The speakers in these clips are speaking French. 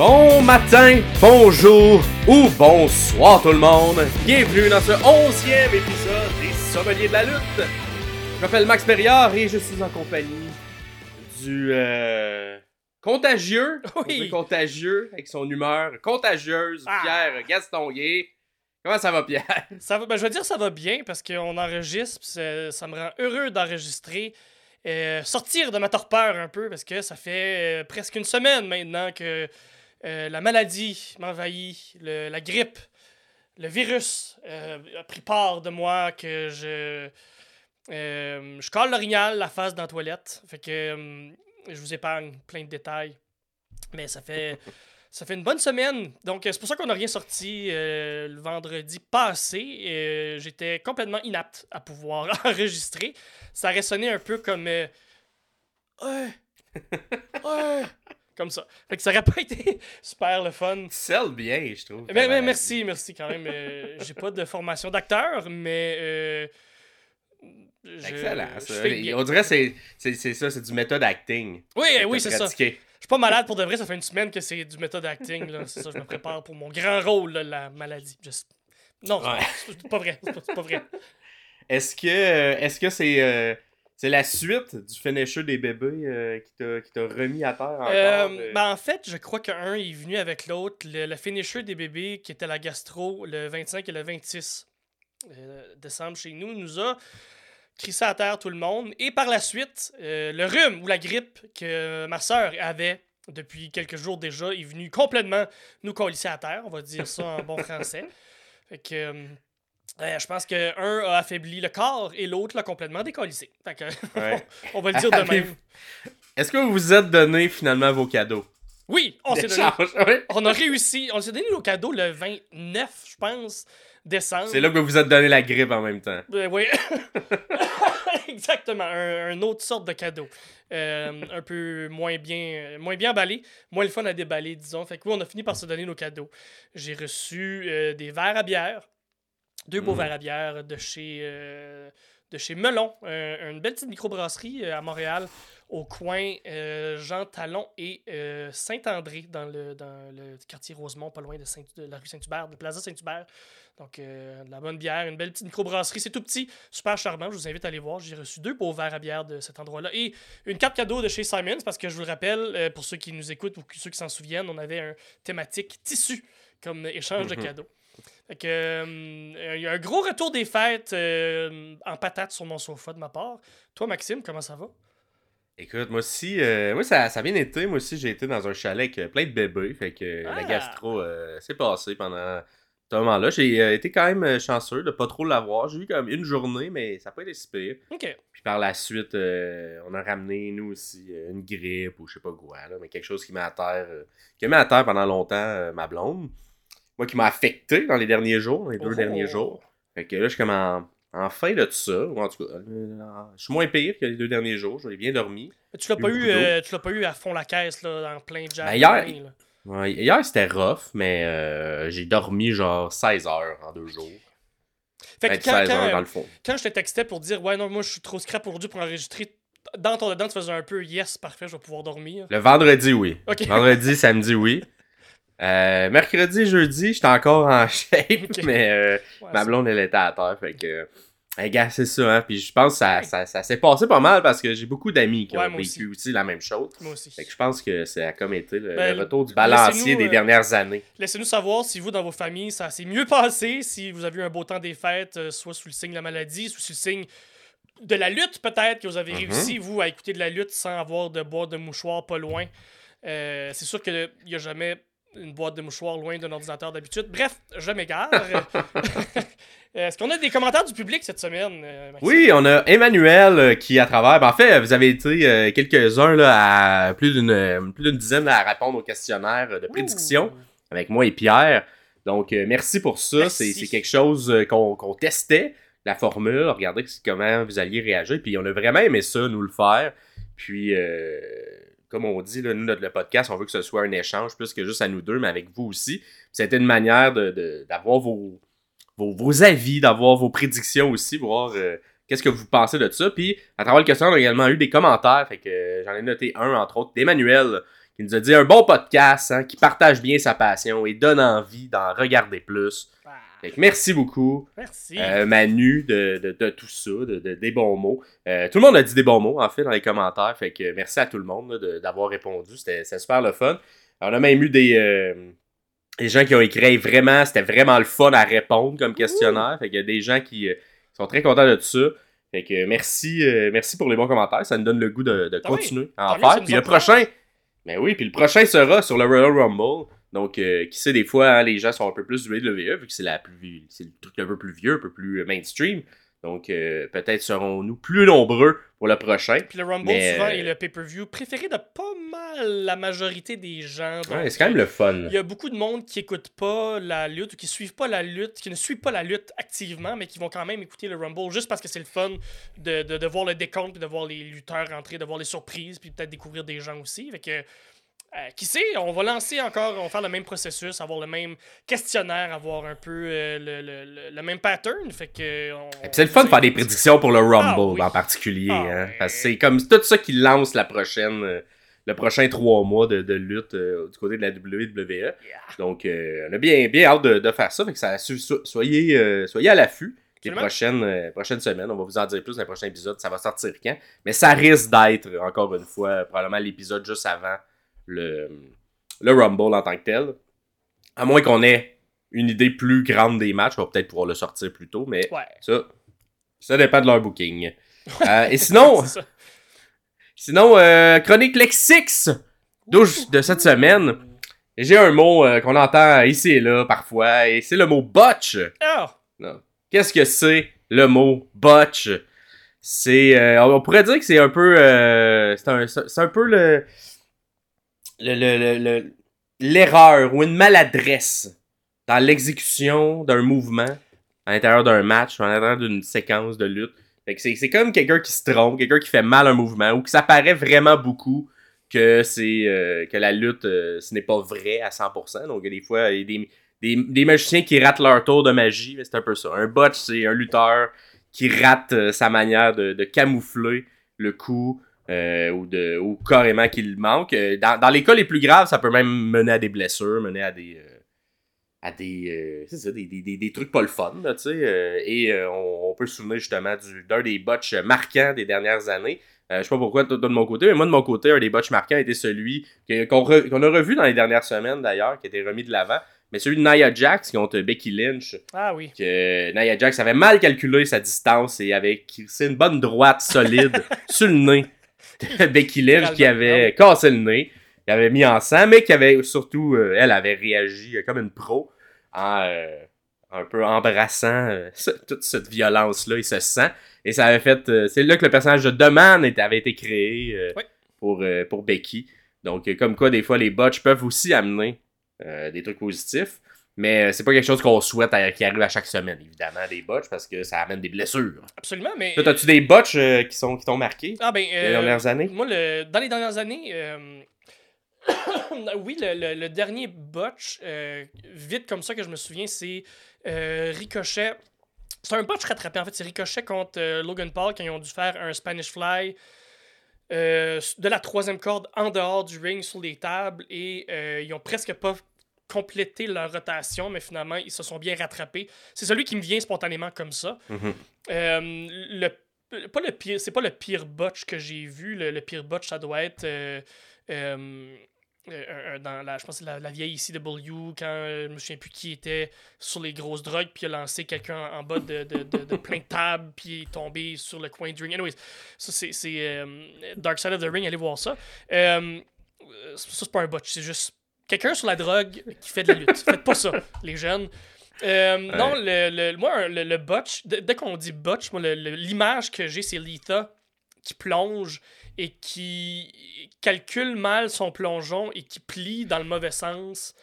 Bon matin, bonjour ou bonsoir tout le monde. Bienvenue dans ce onzième épisode des Sommeliers de la lutte. Je m'appelle Max Perriard et je suis en compagnie du euh, contagieux, on Oui. contagieux avec son humeur contagieuse, Ah. Pierre Gastonguay. Comment ça va Pierre? Ça va, ben, je veux dire ça va bien parce qu'on enregistre, pis ça, ça me rend heureux d'enregistrer. Euh, sortir de ma torpeur un peu parce que ça fait euh, presque une semaine maintenant que euh, la maladie m'envahit, la grippe, le virus euh, a pris part de moi, que je. euh, je colle l'orignal, la face dans la toilette. Fait que je vous épargne plein de détails. Mais ça fait. Ça fait une bonne semaine. Donc, c'est pour ça qu'on n'a rien sorti euh, le vendredi passé. Euh, J'étais complètement inapte à pouvoir enregistrer. Ça résonnait un peu comme. euh. Comme ça. Fait que ça aurait pas été super le fun. Tu bien, je trouve. Mais, mais merci, merci quand même. Euh, J'ai pas de formation d'acteur, mais. euh, je- Excellent. ça. On dirait que c'est- c'est c'est ça, c'est du méthode acting. Oui, oui, c'est ça. Je suis pas malade pour de vrai, ça fait une semaine que c'est du méthode acting. là. C'est ça, je me prépare pour mon grand rôle, là, la maladie. Je- Non, c'est Ouais. pas- c'est pas vrai. C'est pas, c'est pas vrai. Est-ce que euh, est-ce que c'est c'est la suite du finisher des bébés euh, qui t'a remis à terre encore? Euh, euh? ben, en fait, je crois qu'un est venu avec l'autre. Le, le finisher des bébés, qui était la gastro le 25 et le 26 euh, décembre chez nous, nous a crissé à terre tout le monde. Et par la suite, le rhume ou la grippe que ma sœur avait depuis quelques jours déjà est venu complètement nous colisser à terre, on va dire ça en bon français. Fait que. Euh, je pense que un a affaibli le corps et l'autre l'a complètement décollissé. Fait que, Ouais. on va le dire de même. Est-ce que vous vous êtes donné finalement vos cadeaux? Oui, on s'est donné ouais. On a réussi. On s'est donné nos cadeaux le 29, je pense, décembre. C'est là que vous vous êtes donné la grippe en même temps. Euh, oui. Exactement. Un, un autre sorte de cadeau. Euh, un peu moins bien, moins bien emballé. Moins le fun à déballer, disons. Fait que oui, on a fini par se donner nos cadeaux. J'ai reçu euh, des verres à bière. Deux beaux Mm. verres à bière de chez, euh, de chez Melon. Un- une belle petite microbrasserie euh, à Montréal, au coin euh, Jean Talon et euh, Saint-André, dans le, dans le quartier Rosemont, pas loin de, Saint- de la rue Saint-Hubert, de Plaza Saint-Hubert. Donc, euh, de la bonne bière, une belle petite microbrasserie. C'est tout petit, super charmant. Je vous invite à aller voir. J'ai reçu deux beaux verres à bière de cet endroit-là. Et une carte cadeau de chez Simons, parce que je vous le rappelle, euh, pour ceux qui nous écoutent ou ceux qui s'en souviennent, on avait un thématique tissu comme échange de Mhm. cadeaux. Fait que, euh, il y a un gros retour des fêtes euh, en patate sur mon sofa de ma part. Toi, Maxime, comment ça va? Écoute, moi aussi, euh, moi ça, ça a bien été. Moi aussi, j'ai été dans un chalet avec plein de bébés. Fait que la Ah! gastro s'est passée pendant ce moment-là. J'ai été quand même chanceux de pas trop l'avoir. J'ai eu comme une journée, mais ça n'a pas été si pire. Puis par la suite, euh, on a ramené, nous aussi, une grippe ou je sais pas quoi, là, mais quelque chose qui met à terre, euh, qui a mis à terre pendant longtemps euh, ma blonde. Moi, qui m'a affecté dans les derniers jours, les deux Oh. derniers jours. Fait que là, je suis comme en, en fin de tout ça. Ou en tout cas, euh, je suis moins pire que les deux derniers jours. J'ai bien dormi. Tu l'as pas, Eu euh, tu l'as pas eu à fond la caisse, là, en plein jam. Ben, hier- là. Ouais, hier, c'était rough, mais euh, j'ai dormi genre 16 heures en deux jours. Fait que quand, 16 heures quand- dans le fond. quand je te textais pour dire, ouais, non, moi, je suis trop scrap aujourd'hui pour enregistrer, dans ton dedans, tu faisais un peu, yes, parfait, je vais pouvoir dormir. Le vendredi, oui. Vendredi, samedi, oui. Euh, mercredi, jeudi, j'étais encore en shape, mais euh, Ouais, ma c'est- blonde, elle était à terre. Fait que, euh, gars, c'est ça, hein. Puis je pense que ça, ça, ça s'est passé pas mal parce que j'ai beaucoup d'amis qui Ouais, ont vécu aussi. la même chose. Moi aussi. Fait que je pense que ça a comme été le, Ben, le retour du balancier des euh, dernières années. Laissez-nous savoir si vous, dans vos familles, ça s'est mieux passé, si vous avez eu un beau temps des fêtes, soit sous le signe de la maladie, soit sous le signe de la lutte, peut-être, que vous avez Mhm. réussi, vous, à écouter de la lutte sans avoir de boîte de mouchoirs pas loin. Euh, c'est sûr qu'il n'y a jamais une boîte de mouchoirs loin d'un ordinateur d'habitude. Bref, je m'égare. Euh, Est-ce qu'on a des commentaires du public cette semaine, euh, Maxime? Oui, on a Emmanuel euh, qui, à travers. ben, en fait, vous avez été quelques-uns là, à plus d'une plus d'une dizaine à répondre au questionnaire de prédiction Ouh. avec moi et Pierre. Donc, merci pour ça. Merci. C'est c'est quelque chose qu'on qu'on testait, la formule, regarder comment vous alliez réagir. Puis, on a vraiment aimé ça, nous le faire. Puis, euh, comme on dit, là, nous, notre le podcast, on veut que ce soit un échange plus que juste à nous deux, mais avec vous aussi. C'était une manière de- de- d'avoir vos, vos, vos avis, d'avoir vos prédictions aussi, voir euh, qu'est-ce que vous pensez de ça. Puis, à travers le questionnaire, on a également eu des commentaires. Fait que euh, j'en ai noté un, entre autres, d'Emmanuel, qui nous a dit un bon podcast hein, qui partage bien sa passion et donne envie d'en regarder plus. Fait que merci beaucoup, merci. euh, Manu, de, de, de tout ça, de, de- des bons mots. Euh, tout le monde a dit des bons mots, en fait, dans les commentaires. Fait que merci à tout le monde d'avoir répondu. C'était super le fun. On a même eu des, euh, des gens qui ont écrit vraiment, c'était vraiment le fun à répondre comme questionnaire. Fait qu'il y a des gens qui sont très contents de tout ça. Fait que merci, merci pour les bons commentaires. Ça nous donne le goût de, continuer à en faire. Puis le prochain, ben oui, puis le prochain sera sur le Royal Rumble. Donc, euh, qui sait, des fois, hein, les gens sont un peu plus du WWE, vu que c'est la plus, c'est le truc un peu plus vieux, un peu plus euh, mainstream. Donc, euh, peut-être serons-nous plus nombreux pour le prochain. Puis le Rumble, Mais, souvent, est le pay-per-view préféré de pas mal la majorité des gens. Donc, Ouais, c'est quand même le fun. Il y a beaucoup de monde qui écoute pas la lutte ou qui suivent pas la lutte, qui ne suivent pas la lutte activement, mais qui vont quand même écouter le Rumble juste parce que c'est le fun de, de, de voir le décompte, puis de voir les lutteurs rentrer, de voir les surprises, puis peut-être découvrir des gens aussi. Fait que, euh, qui sait, on va lancer encore, on va faire le même processus, avoir le même questionnaire, avoir un peu euh, le, le, le- même pattern. Fait que, on- Et puis c'est le fun de faire des prédictions pour le Rumble Ah oui. en particulier. Ah hein, parce que c'est comme tout ça qui lance la prochaine, euh, le prochain trois mois de, de lutte du côté de la WWE. Donc, on a bien, bien hâte de, de faire ça. Fait que ça so- so- soyez, soyez à l'affût. Les prochaines, euh, prochaines semaines, on va vous en dire plus dans les prochains épisodes. Ça va sortir quand? Mais ça risque d'être, encore une fois, probablement l'épisode juste avant le, le Rumble en tant que tel. À moins qu'on ait une idée plus grande des matchs, on va peut-être pouvoir le sortir plus tôt. Mais Ouais. ça, ça dépend de leur booking. Euh, et sinon, sinon euh, chronique Lexix de cette semaine. J'ai un mot euh, qu'on entend ici et là parfois, et c'est le mot botch. Non. Qu'est-ce que c'est le mot botch? C'est, euh, on pourrait dire que c'est un peu, c'est un, c'est un peu le- l'erreur ou une maladresse dans l'exécution d'un mouvement à l'intérieur d'un match ou à l'intérieur d'une séquence de lutte. Fait que c'est, comme quelqu'un qui se trompe, quelqu'un qui fait mal un mouvement ou que ça vraiment beaucoup que c'est euh, que la lutte euh, ce n'est pas vrai à 100%. Donc des fois il y a des, des, des magiciens qui ratent leur tour de magie, mais c'est un peu ça. Un botch c'est un lutteur qui rate euh, sa manière de camoufler le coup euh, ou de ou carrément qu'il manque. Euh, Dans, dans les cas les plus graves, ça peut même mener à des blessures, mener à des euh, à des, euh, c'est ça, des, des, des, des trucs pas le fun, là, tu sais. et on, on peut se souvenir justement du, d'un des botches marquants des dernières années. Je sais pas pourquoi toi, de mon côté, mais moi de mon côté, un des botches marquants été celui re- qu'on a revu dans les dernières semaines d'ailleurs, qui a été remis de l'avant. Mais celui de Nia Jax contre Becky Lynch, Ah oui. que Nia Jax avait mal calculé sa distance et avait crissé une bonne droite solide sur le nez de Becky Lynch qui avait cassé le nez, qui avait mis en sang, mais qui avait surtout, euh, elle avait réagi euh, comme une pro en euh, un peu embrassant euh, ce- toute cette violence-là et ce sang. Et ça avait fait. c'est là que le personnage de Deman avait été créé Oui. pour, pour Becky. Donc, comme quoi, des fois, les botches peuvent aussi amener des trucs positifs. Mais euh, c'est pas quelque chose qu'on souhaite à- qui arrive à chaque semaine, évidemment, des botches, parce que ça amène des blessures. Absolument, mais. Toi, as-tu des botches euh, qui sont qui t'ont marqué Ah ben. les euh, dernières années? Moi, le, dans les dernières années, euh, oui, le, le- le dernier botch, euh, vite comme ça que je me souviens, c'est euh, Ricochet. C'est un botch rattrapé, en fait. C'est Ricochet contre euh, Logan Paul quand ils ont dû faire un Spanish Fly euh, de la troisième corde en dehors du ring sur les tables et euh, ils ont presque pas complété leur rotation, mais finalement, ils se sont bien rattrapés. C'est celui qui me vient spontanément comme ça. Mhm. Euh, le, pas le pire, c'est pas le pire botch que j'ai vu. Le, le pire botch, ça doit être euh, euh, dans la, je pense la, la vieille ECW, quand euh, je me souviens plus qui était sur les grosses drogues, puis il a lancé quelqu'un en, en bas de, de, de, de plein de tables, puis il est tombé sur le coin du ring. Anyways, ça c'est, c'est Dark Side of the Ring, allez voir ça. Ça, c'est pas un botch, c'est juste quelqu'un sur la drogue qui fait de la lutte. Faites pas ça, les jeunes. Euh, Non, le, le- moi, le, le botch, dès qu'on dit botch, moi, l'image que j'ai, c'est Letha qui plonge et qui calcule mal son plongeon et qui plie dans le mauvais sens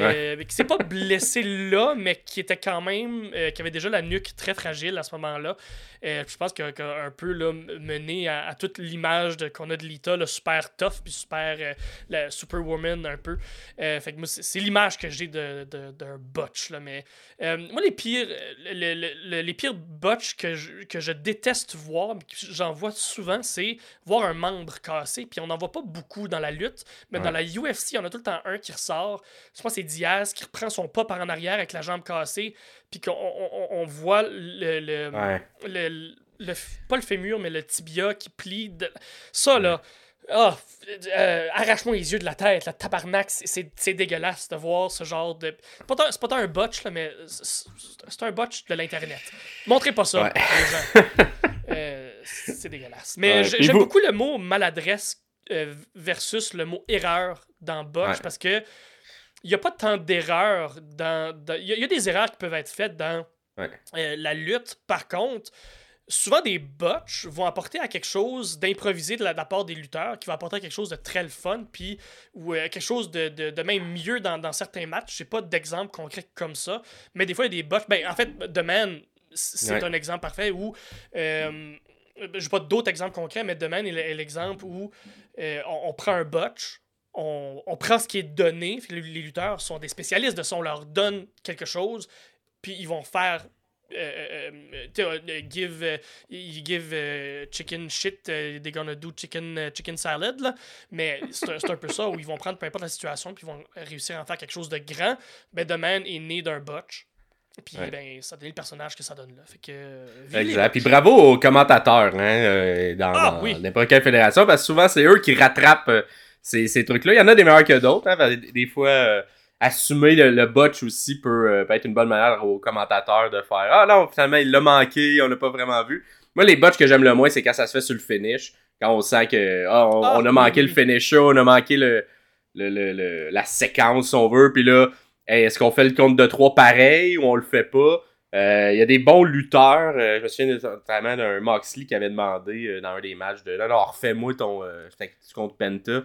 euh, qui s'est pas blessé là, mais qui était quand même, euh, qui avait déjà la nuque très fragile à ce moment-là. Euh, je pense qu'il a un peu là, mené à, toute l'image qu'on a de Lita, le super tough, puis super euh, la superwoman un peu. Fait que moi, c'est l'image que j'ai d'un de, de, botch. Là, mais moi, les pires, les pires botch que je, que je déteste voir, j'en vois souvent, c'est voir un membre cassé. Puis on n'en voit pas beaucoup dans la lutte, mais dans la UFC, on a tout le temps un qui ressort. Je pense que c'est Diaz qui reprend son pas par en arrière avec la jambe cassée puis qu'on on, voit le, le, le, pas le fémur, mais le tibia qui plie. De... Ça, là, ah, euh, arrache-moi les yeux de la tête, la tabarnak, c'est dégueulasse de voir ce genre de. C'est pas, pas tant un botch, là, mais c'est un botch de l'Internet. Montrez pas ça aux gens. Euh, c'est dégueulasse. Mais j'aime beaucoup le mot maladresse euh, versus le mot erreur dans botch parce que il n'y a pas tant d'erreurs dans. Il y, a des erreurs qui peuvent être faites dans euh, la lutte. Par contre, souvent des botches vont apporter à quelque chose d'improvisé de, la, part des lutteurs, qui va apporter à quelque chose de très le fun, puis ou euh, quelque chose de, même mieux dans, certains matchs. J'ai pas d'exemple concret comme ça, mais des fois, il y a des botches. Ben, en fait, The Man, c'est un exemple parfait où. Euh, j'ai pas d'autres exemples concrets, mais The Man est l'exemple où euh, on, on, prend un botch, on, prend ce qui est donné. Les, lutteurs sont des spécialistes de ça. On leur donne quelque chose, puis ils vont faire. Euh, euh, euh, give, give chicken shit, they're gonna do chicken, chicken salad. Là. Mais c'est un, peu ça où ils vont prendre peu importe la situation, puis ils vont réussir à en faire quelque chose de grand. Ben, The Man est né d'un botch. Puis ben, ça donne le personnage que ça donne là. Fait que, exact. Puis bravo aux commentateurs hein, dans, ah, n'importe quelle fédération, parce que souvent c'est eux qui rattrapent ces, ces trucs-là. Il y en a des meilleurs que d'autres. Hein, des, fois, euh, assumer le, botch aussi euh, peut, être une bonne manière aux commentateurs de faire Ah non, finalement, il l'a manqué, on l'a pas vraiment vu. Moi, les botches que j'aime le moins, c'est quand ça se fait sur le finish. Quand on sent que ah, on, ah, a manqué le finisher, on a manqué le, le, la séquence, si on veut. Puis là, est-ce qu'on fait le compte de trois pareil ou on le fait pas? Euh, il y a des bons lutteurs. je me souviens notamment d'un Moxley qui avait demandé dans un des matchs de non, refais-moi ton. contre Penta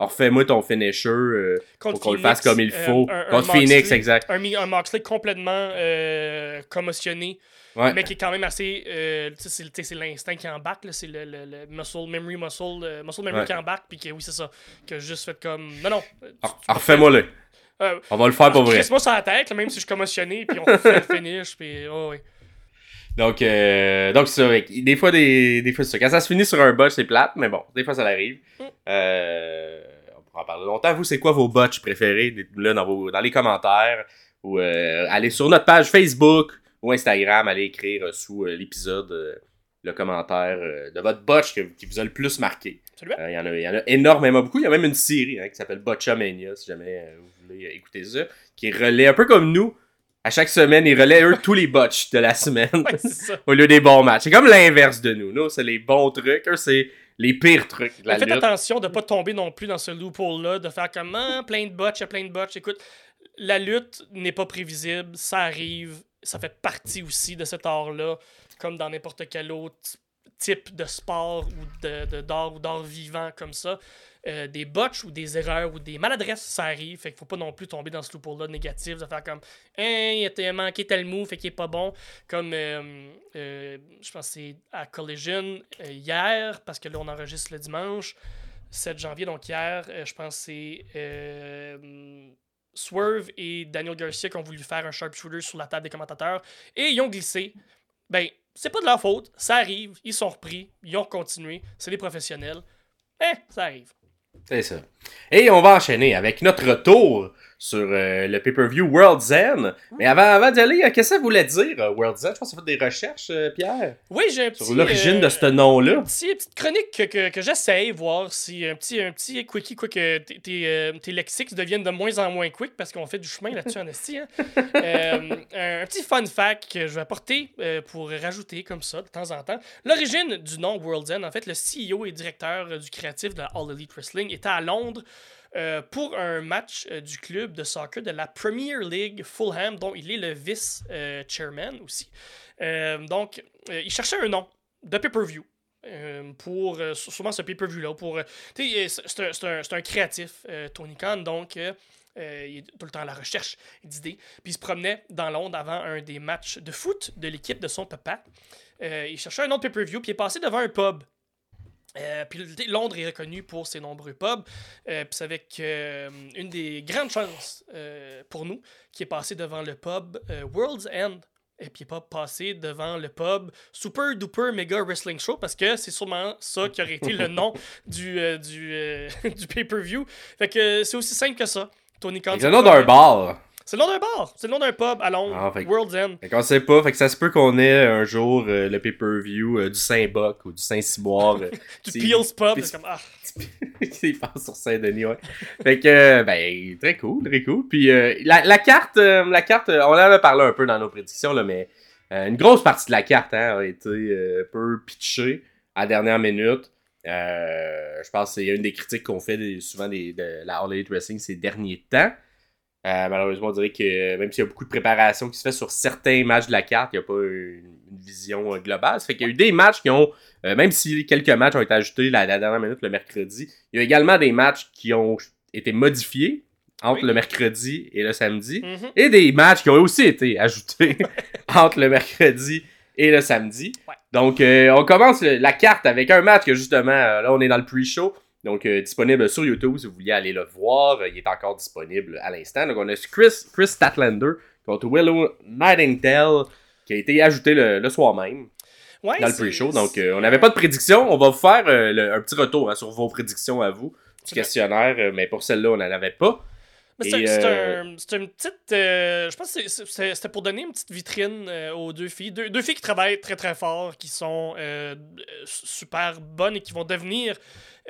refais-moi ton finisher euh, pour qu'on le fasse comme il euh, faut. Contre Phoenix, exact. Un, un Moxley complètement euh, commotionné. Mais qui est quand même assez. c'est l'instinct qui embarque, c'est le, le, muscle memory, muscle, muscle memory qui embarque, puis que oui, c'est ça. Que juste fait comme. Non, non. Refais-moi le. on va le faire pour vrai. Laisse-moi sur la tête, même si je suis commotionné, puis on fait le finish, puis. Oh, oui. Donc, euh, donc ça, des fois, des, des fois, ça. Quand ça se finit sur un botch, c'est plate, mais bon, des fois, ça arrive. Mm. Euh, on pourra en parler longtemps. Vous, c'est quoi vos botches préférés là, dans, vos, dans les commentaires ou euh, allez sur notre page Facebook ou Instagram, allez écrire sous l'épisode le commentaire de votre botch qui vous a le plus marqué. Il y, en a, y en a énormément beaucoup. Il y a même une série hein, qui s'appelle Botchamania, si jamais vous voulez écouter ça, qui relaie un peu comme nous à chaque semaine, ils relaient eux tous les botches de la semaine au lieu des bons matchs. C'est comme l'inverse de nous. Nous, c'est les bons trucs. Eux, c'est les pires trucs. De la Faites attention de pas tomber non plus dans ce loophole-là, de faire comme ah, plein de botches, plein de botches. Écoute, la lutte n'est pas prévisible, ça arrive, ça fait partie aussi de cet art-là, comme dans n'importe quel autre type de sport ou de d'art ou d'art vivant comme ça. Euh, des botches ou des erreurs ou des maladresses, ça arrive. Fait qu'il faut pas non plus tomber dans ce loophole-là négatif, de faire comme Hein, il a manqué tel move, fait qu'il est pas bon. Comme euh, euh, je pense c'est à Collision hier, parce que là on enregistre le dimanche, 7 janvier, donc hier, je pense c'est. Swerve et Daniel Garcia qui ont voulu faire un sharpshooter sur la table des commentateurs et ils ont glissé. Ben, c'est pas de leur faute, ça arrive, ils sont repris, ils ont continué, c'est des professionnels. Eh, ça arrive. C'est ça. Et on va enchaîner avec notre retour sur euh, le pay-per-view World's End. Mais avant, avant d'y aller, euh, qu'est-ce que ça voulait dire, euh, World's End? Je pense que as fait des recherches, Pierre. Oui, j'ai un petit... Sur l'origine de ce nom-là. Une petite chronique que, que, que j'essaye, voir si un petit, un petit quickie, quoi que tes, tes lexiques deviennent de moins en moins quick parce qu'on fait du chemin là-dessus en esti. Hein. un, petit fun fact que je vais apporter pour rajouter comme ça de temps en temps. L'origine du nom World's End, en fait, le CEO et directeur du créatif de All Elite Wrestling était à Londres euh, pour un match euh, du club de soccer de la Premier League Fulham, dont il est le vice-chairman aussi. Euh, donc, il cherchait un nom de pay-per-view. pour sûrement ce pay-per-view-là. Pour, c'est, un, un, créatif, Tony Khan, donc il est tout le temps à la recherche d'idées. Puis il se promenait dans Londres avant un des matchs de foot de l'équipe de son papa. Il cherchait un autre pay-per-view, puis il est passé devant un pub. Euh, puis Londres est reconnu pour ses nombreux pubs. puis c'est avec une des grandes chances pour nous qui est passé devant le pub World's End et puis pas passé devant le pub Super Duper Mega Wrestling Show parce que c'est sûrement ça qui aurait été le nom du, du, du pay-per-view. Fait que c'est aussi simple que ça. Tony Khan. C'est le nom d'un bar. C'est le nom d'un bar. C'est le nom d'un pub à Londres. Ah, World's End. Fait qu'on sait pas. Fait que ça se peut qu'on ait un jour euh, le pay-per-view euh, du Saint-Boc ou du Saint-Cyboire. Euh, du Peel's Pub. C'est comme, ah. Il passe sur Saint-Denis, ouais. fait que, ben, très cool, très cool. Puis la, la, carte, la carte, on en avait parlé un peu dans nos prédictions, là, mais une grosse partie de la carte hein, a été un peu pitchée à la dernière minute. Euh, je pense que c'est une des critiques qu'on fait souvent de la All Elite Wrestling ces derniers temps. Euh, malheureusement, on dirait que même s'il y a beaucoup de préparation qui se fait sur certains matchs de la carte, il n'y a pas une, vision euh, globale. Ça fait qu'il y a eu des matchs qui ont, même si quelques matchs ont été ajoutés la, dernière minute le mercredi, il y a également des matchs qui ont été modifiés entre le mercredi et le samedi, mm-hmm. et des matchs qui ont aussi été ajoutés entre le mercredi et le samedi. Donc, euh, on commence la carte avec un match que justement, euh, là, on est dans le pre-show. Donc, euh, disponible sur YouTube si vous vouliez aller le voir. il est encore disponible à l'instant. Donc, on a Chris, Chris Statlander contre Willow Nightingale qui a été ajouté le, soir même. dans le pre-show. Donc, on n'avait pas de prédiction. On va vous faire un petit retour hein, sur vos prédictions à vous du questionnaire. mais pour celle-là, on n'en avait pas. Euh, c'est une petite. Euh, je pense que c'était pour donner une petite vitrine euh, aux deux filles. Deux, filles qui travaillent très très fort, qui sont super bonnes et qui vont devenir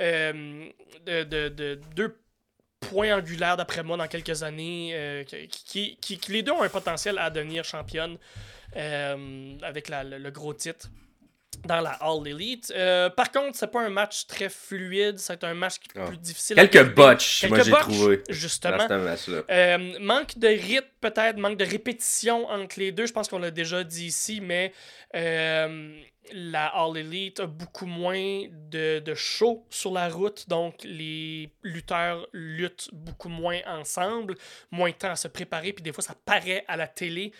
de, deux points angulaires, d'après moi, dans quelques années. Qui, qui, les deux ont un potentiel à devenir championnes avec le, gros titre dans la All Elite. Euh, par contre, c'est pas un match très fluide, c'est un match ah. plus difficile. Quelques botches, moi j'ai trouvé. Justement. Euh, manque de rythme peut-être, manque de répétition entre les deux. Je pense qu'on l'a déjà dit ici, mais euh, la All Elite a beaucoup moins de, de show sur la route, donc les lutteurs luttent beaucoup moins ensemble, moins de temps à se préparer, puis des fois ça paraît à la télé,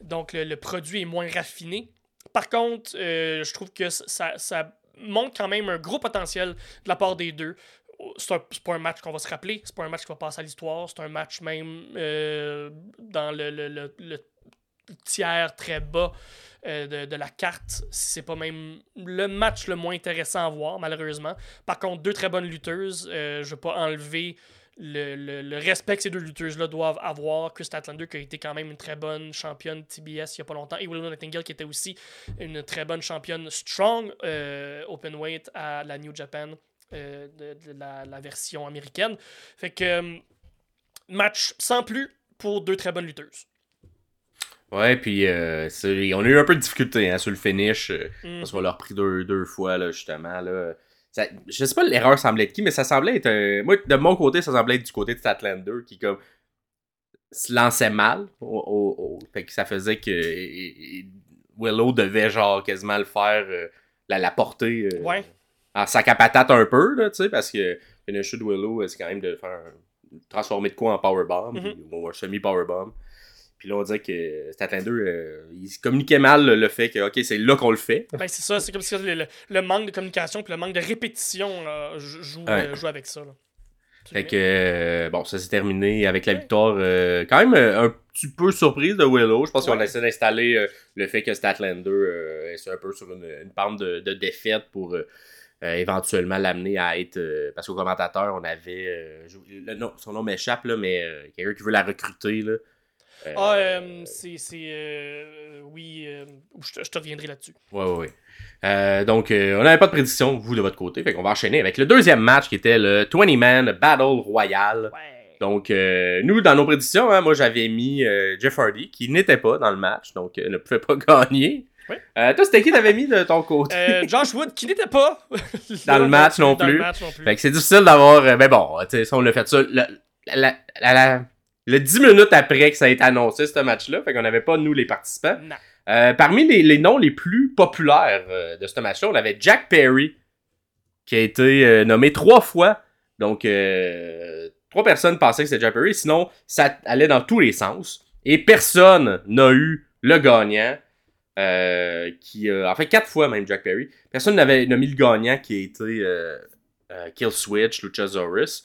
donc le produit est moins raffiné. Par contre, euh, je trouve que ça, montre quand même un gros potentiel de la part des deux. C'est pas un match qu'on va se rappeler, c'est pas un match qui va passer à l'histoire, c'est un match même euh, dans le, tiers très bas euh, de, la carte. C'est pas même le match le moins intéressant à voir, malheureusement. Par contre, deux très bonnes lutteuses. je vais pas enlever le, respect que ces deux lutteuses-là doivent avoir. Chris Statlander, qui a été quand même une très bonne championne TBS il n'y a pas longtemps, et Willow Nightingale, qui était aussi une très bonne championne strong euh, openweight à la New Japan, euh, de, la, version américaine. Fait que euh, match sans plus pour deux très bonnes lutteuses. Ouais, puis on a eu un peu de difficulté hein, sur le finish, mm. parce qu'on l'a repris deux, deux fois, là, justement. Là je sais pas l'erreur semblait être qui, mais ça semblait être. moi, de mon côté, ça semblait être du côté de Statlander qui, comme, se lançait mal. fait que ça faisait que Willow devait, genre, quasiment le faire, euh, la, la, porter euh, ouais. en sac à patate un peu, là, tu sais, parce que le de Willow, euh, c'est quand même de faire transformer de quoi en powerbomb, mm ou un semi-powerbomb. Puis là, on dirait que Statlander, euh, il communiquait mal le, fait que, OK, c'est là qu'on le fait. Ben, c'est ça, c'est comme si le, manque de communication puis le manque de répétition joue, euh, joue, avec ça. Là. Fait que, euh, bon, ça s'est terminé avec la victoire quand même un petit peu surprise de Willow. Je pense qu'on a essayé d'installer le fait que Statlander est un peu sur une, une pente de, défaite pour éventuellement l'amener à être. parce qu'au commentateur, on avait. son nom m'échappe, là, mais quelqu'un qui veut la recruter. Là, ah, euh, euh, c'est. Euh, oui, je, te reviendrai là-dessus. Ouais, ouais, ouais. donc, on n'avait pas de prédiction, vous, de votre côté. Fait qu'on va enchaîner avec le deuxième match qui était le 20-man Battle Royale. Donc, nous, dans nos prédictions, hein, moi, j'avais mis Jeff Hardy, qui n'était pas dans le match, donc ne pouvait pas gagner. toi, c'était qui t'avais mis de ton côté? Josh Wood, qui n'était pas dans, le match non plus. Fait que c'est difficile d'avoir. mais bon, tu sais, on a fait ça. la, la, le 10 minutes après que ça a été annoncé, ce match-là. Fait qu'on n'avait pas, nous, les participants. Euh, parmi les, noms les plus populaires euh, de ce match-là, on avait Jack Perry, qui a été euh, nommé trois fois. Donc, trois personnes pensaient que c'était Jack Perry, sinon ça allait dans tous les sens. Et personne n'a eu le gagnant. Qui en fait quatre fois même Jack Perry. Personne n'avait mis le gagnant qui a été Kill Switch, Luchasaurus.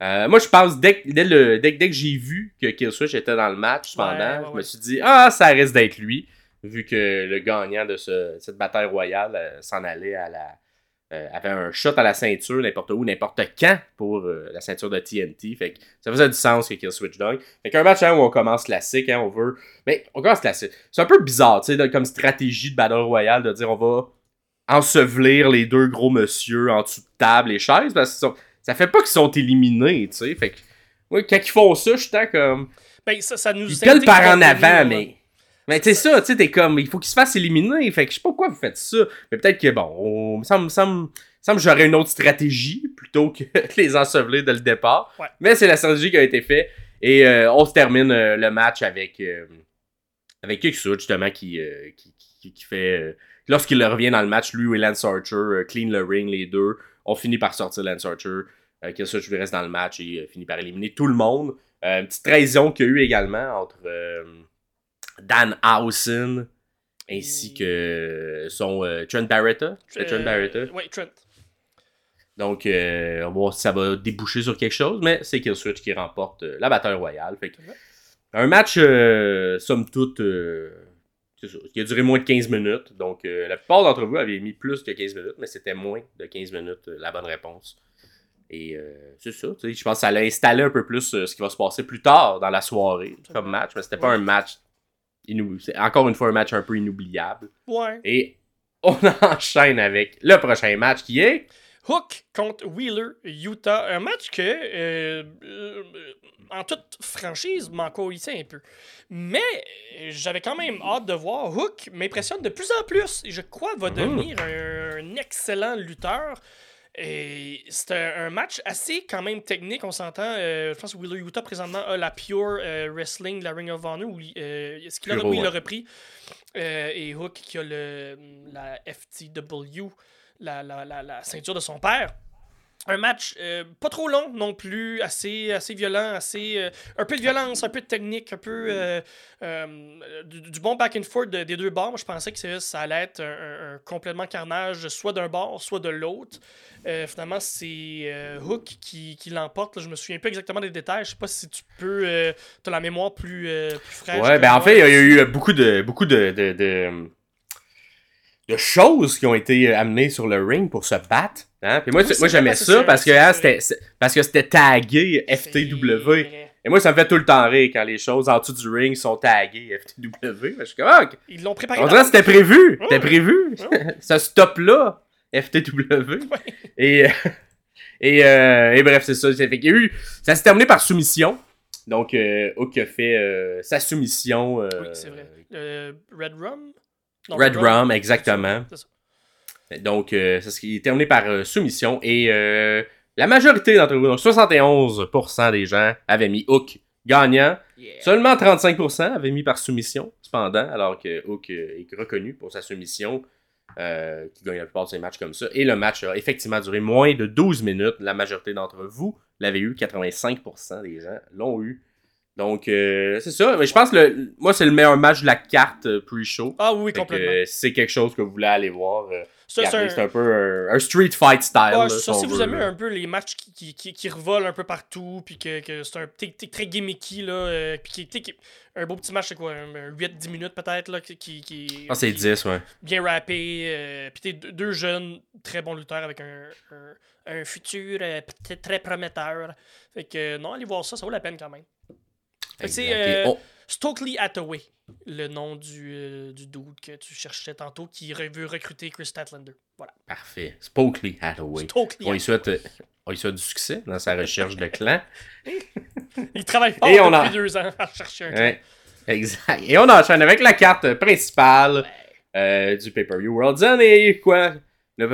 Moi, je pense, dès, dès, le, dès, dès que j'ai vu que Kill Switch était dans le match, cependant, je me suis dit, ah, ça risque d'être lui, vu que le gagnant de ce, cette bataille royale s'en allait à la, euh, avait un shot à la ceinture n'importe où, n'importe quand pour euh, la ceinture de TNT. Fait que ça faisait du sens que Kill Switch Dog. Fait qu'un match hein, où on commence classique, hein, on veut. Mais on commence classique. C'est un peu bizarre, tu sais, comme stratégie de Battle Royale de dire on va ensevelir les deux gros monsieur en dessous de table et chaises parce que ça fait pas qu'ils sont éliminés, tu sais. Fait que, quand ils font ça, je suis comme. Ben, ça, ça nous Ils par en avant, mais. Mais tu sais ça, tu sais, t'es comme, il faut qu'il se fasse éliminer. Fait que je sais pas pourquoi vous faites ça. Mais peut-être que, bon, ça me semble, que j'aurais une autre stratégie plutôt que les ensevelir dès le départ. Mais c'est la stratégie qui a été faite. Et euh, on se termine euh, le match avec, euh, avec Kiksu, justement, qui, qui, qui, fait. Lorsqu'il revient dans le match, lui et Lance Archer clean le ring, les deux. On finit par sortir Lance Archer. Kiksu lui reste dans le match et finit par éliminer tout le monde. une petite trahison qu'il y a eu également entre. Dan Housen ainsi que son euh, Trent Barretta. Trent euh, Barretta. Oui, Trent. Donc, euh, on va voir si ça va déboucher sur quelque chose, mais c'est Killswitch qui remporte la bataille royale. Fait un match, somme toute, qui a duré moins de 15 minutes. Donc, la plupart d'entre vous avaient mis plus que 15 minutes, mais c'était moins de 15 minutes la bonne réponse. Et c'est ça, je pense que ça allait installer un peu plus ce qui va se passer plus tard dans la soirée comme match, mais c'était pas un match c'est encore une fois un match un peu inoubliable. Ouais. Et on enchaîne avec le prochain match qui est. Hook contre Wheeler, Utah. Un match que, euh, euh, en toute franchise, m'en cohérissait un peu. Mais j'avais quand même hâte de voir. Hook m'impressionne de plus en plus. Et je crois va mhm. devenir un, excellent lutteur. Et c'était un, match assez quand même technique, on s'entend. Euh, je pense que Wheeler Utah présentement a la Pure euh, Wrestling, la Ring of Honor. Euh, est-ce qu'il a, oui, il a repris. et Hook qui a le, la FTW, la, la, la, la ceinture de son père un match euh, pas trop long non plus, assez, assez violent, assez euh, un peu de violence, un peu de technique, un peu euh, du, bon back and forth des deux bords. Moi, je pensais que ça allait être un, complètement carnage, soit d'un bord, soit de l'autre. finalement, c'est Hook qui, qui l'emporte. Je me souviens pas exactement des détails. Je sais pas si tu peux. tu as la mémoire plus, plus fraîche. Ouais, ben en fait, il y a eu beaucoup de. Beaucoup de, de, de choses qui ont été amenées sur le ring pour se battre. Hein? Puis moi, moi j'aimais ça parce que, hein, c'était, parce que c'était tagué FTW. Et moi, ça me fait tout le temps rire quand les choses en dessous du ring sont taguées FTW. Je suis comme, ah, Ils l'ont préparé. On dirait que c'était prévu. C'était prévu. Ce stop-là, FTW. Et, et, euh, et, bref, c'est ça. Eu, ça s'est terminé par soumission. Donc, euh, Hook a fait euh, sa soumission. oui, c'est vrai. Red Rum? Red, Rum, exactement. Donc, euh, c'est ce qui est terminé par euh, soumission. Et euh, la majorité d'entre vous, donc 71% des gens avaient mis Hook gagnant. Seulement 35% avaient mis par soumission, cependant, alors que Hook est reconnu pour sa soumission, qui gagne la plupart de ses matchs comme ça. Et le match a effectivement duré moins de 12 minutes. La majorité d'entre vous l'avez eu, 85% des gens l'ont eu. Donc, euh, c'est ça. Mais je pense que moi, c'est le meilleur match de la carte euh, pre-show. Ah oui, complètement. Euh, c'est quelque chose que vous voulez aller voir. c'est un... peu un, street fight style. Ouais, ça, si, vous aimez un peu les matchs qui, qui, qui, revolent un peu partout, puis que, que c'est un très gimmicky, là, puis qui, un beau petit match, c'est quoi, 8-10 minutes peut-être, là, qui, qui... Ah, c'est 10, ouais. Bien rappé, puis t'es deux jeunes, très bons lutteurs avec un, un, futur très prometteur. Fait que, non, allez voir ça, ça vaut la peine quand même. C'est euh, Stokely Hathaway, le nom du, euh, du dude que tu cherchais tantôt, qui veut recruter Chris Statlander. Voilà. Parfait. Stokely Hathaway. Stokely on, lui souhaite, on lui souhaite du succès dans sa recherche de clan. Il travaille fort depuis deux ans à chercher un clan. Exact. Et on enchaîne avec la carte principale euh, du Pay-Per-View World's End. Et quoi?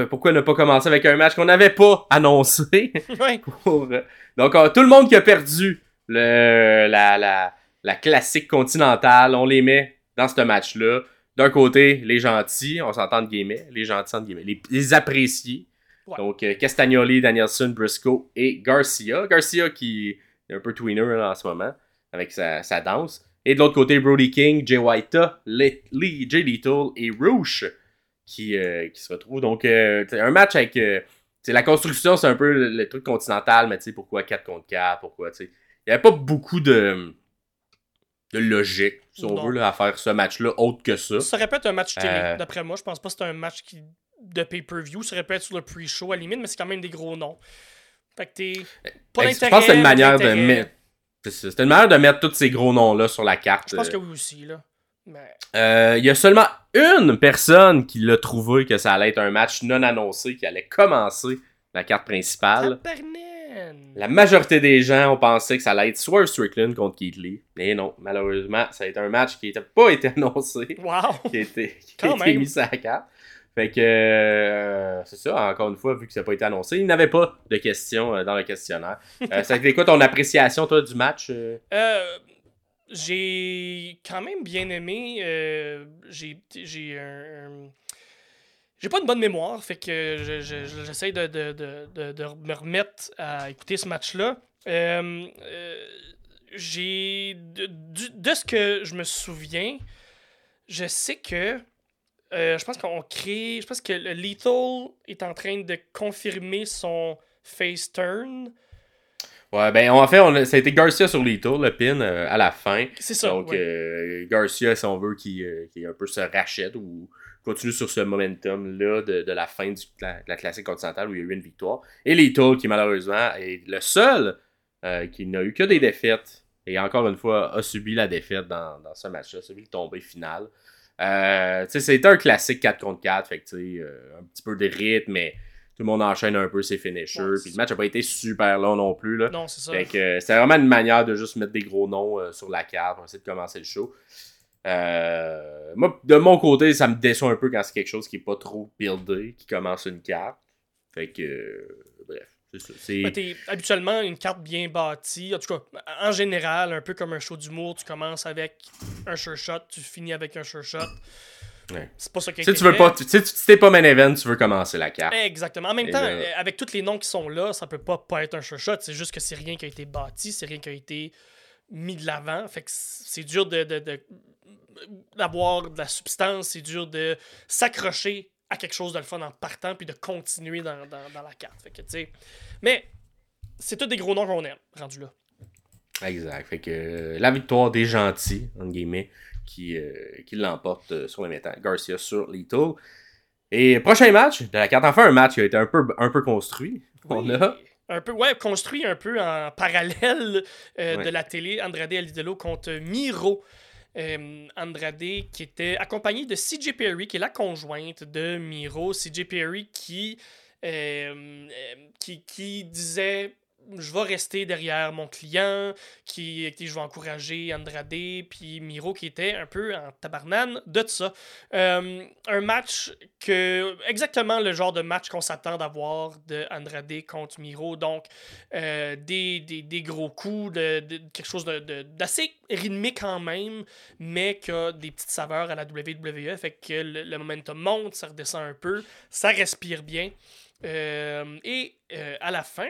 Pourquoi ne pas commencer avec un match qu'on n'avait pas annoncé? Donc, tout le monde qui a perdu le, la, la, la classique continentale, on les met dans ce match-là. D'un côté, les gentils, on s'entend de guillemets, les gentils entre guillemets, les, les appréciés. Ouais. Donc, euh, Castagnoli, Danielson, Briscoe et Garcia. Garcia qui est un peu tweener là, en ce moment avec sa, sa danse. Et de l'autre côté, Brody King, Jay White, Lee, Lee- Jay Little et Roosh qui, euh, qui se retrouvent. Donc, euh, c'est un match avec. euh, c'est la construction, c'est un peu le, le truc continental, mais tu sais, pourquoi 4 contre 4 Pourquoi, tu sais. Il n'y avait pas beaucoup de, de logique, si on Non. veut, là, à faire ce match-là, autre que ça. Ça aurait pu être un match télé, Euh. d'après moi. Je pense pas que c'est un match qui... de pay-per-view. Ça aurait pu être sur le pre-show à la limite, mais c'est quand même des gros noms. Fait que t'es. Pas d'intérêt. je pense que c'était une manière de mettre. c'est C'était une manière de mettre tous ces gros noms-là sur la carte. Je pense que oui aussi, là. Mais... Euh, Il y a seulement une personne qui l'a trouvé que ça allait être un match non annoncé qui allait commencer la carte principale. La majorité des gens ont pensé que ça allait être Swerve Strickland contre Keith Lee. Mais non, malheureusement, ça a été un match qui n'a pas été annoncé, Wow! qui a été, qui a été mis sur la carte. Fait que, euh, c'est ça, encore une fois, vu que ça n'a pas été annoncé, il n'avait pas de questions euh, dans le questionnaire. Euh, ça a été quoi ton appréciation, toi, du match? euh? J'ai quand même bien aimé. j'ai j'ai un, un- J'ai pas une bonne mémoire, fait que je- je- je- j'essaie de, de, de, de, de me remettre à écouter ce match-là. Euh, euh, j'ai. De, ce que je me souviens, je sais que. euh, je pense qu'on crée. Je pense que le Lethal est en train de confirmer son face turn. Ouais, ben, en fait, on a- ça a été Garcia sur tours, le pin, à la fin. C'est ça. Donc, ouais. euh, Garcia, si on veut, qui, qui un peu se rachète ou continue sur ce momentum-là de, de la fin du, de la, de la classique continentale où il y a eu une victoire. Et Little, qui malheureusement est le seul euh, qui n'a eu que des défaites et encore une fois a subi la défaite dans, dans ce match-là, celui le tombé final. Euh, c'était un classique 4 contre 4, fait que euh, un petit peu de rythme, mais tout le monde enchaîne un peu ses finishers. Ouais, Puis le match n'a pas été super long non plus. Là. Non, c'est ça. Fait que euh, c'était vraiment une manière de juste mettre des gros noms euh, sur la carte pour essayer de commencer le show. Euh, moi, de mon côté, ça me déçoit un peu quand c'est quelque chose qui est pas trop buildé, qui commence une carte. Fait que, euh, bref, c'est ça. C'est... Habituellement une carte bien bâtie. En tout cas, en général, un peu comme un show d'humour, tu commences avec un sure shot, tu finis avec un sure shot. Ouais. C'est pas ça qui a Si tu veux fait. pas, tu si t'es pas main event, tu veux commencer la carte. Exactement. En même Et temps, euh, avec tous les noms qui sont là, ça peut pas, pas être un sure shot. C'est juste que c'est rien qui a été bâti, c'est rien qui a été mis de l'avant. Fait que c'est dur de, de- de- d'avoir de la substance, c'est dur de s'accrocher à quelque chose de le fun en partant puis de continuer dans, dans- dans la carte. Fait que, tu sais. Mais c'est tous des gros noms qu'on aime, rendu là. Exact. Fait que euh, la victoire des gentils, entre guillemets, qui, euh, qui l'emporte euh, sur les métals. Garcia sur Little. Et prochain match de la carte. Enfin, un match qui a été un peu, un peu construit. On a Un peu, ouais, construit un peu en parallèle euh, Ouais. de la télé, Andrade Alidelo contre Miro. Euh, Andrade qui était accompagné de CJ Perry, qui est la conjointe de Miro. CJ Perry qui, euh, qui, qui disait je vais rester derrière mon client, qui, qui je vais encourager Andrade, puis Miro qui était un peu en tabarnane de ça. Euh, un match que exactement le genre de match qu'on s'attend d'avoir de Andrade contre Miro. Donc euh, des, des, des gros coups, de, de- quelque chose de- de- d'assez rythmé quand même, mais qui a des petites saveurs à la WWE. Fait que le, le momentum monte, ça redescend un peu, ça respire bien. Euh, et à la fin,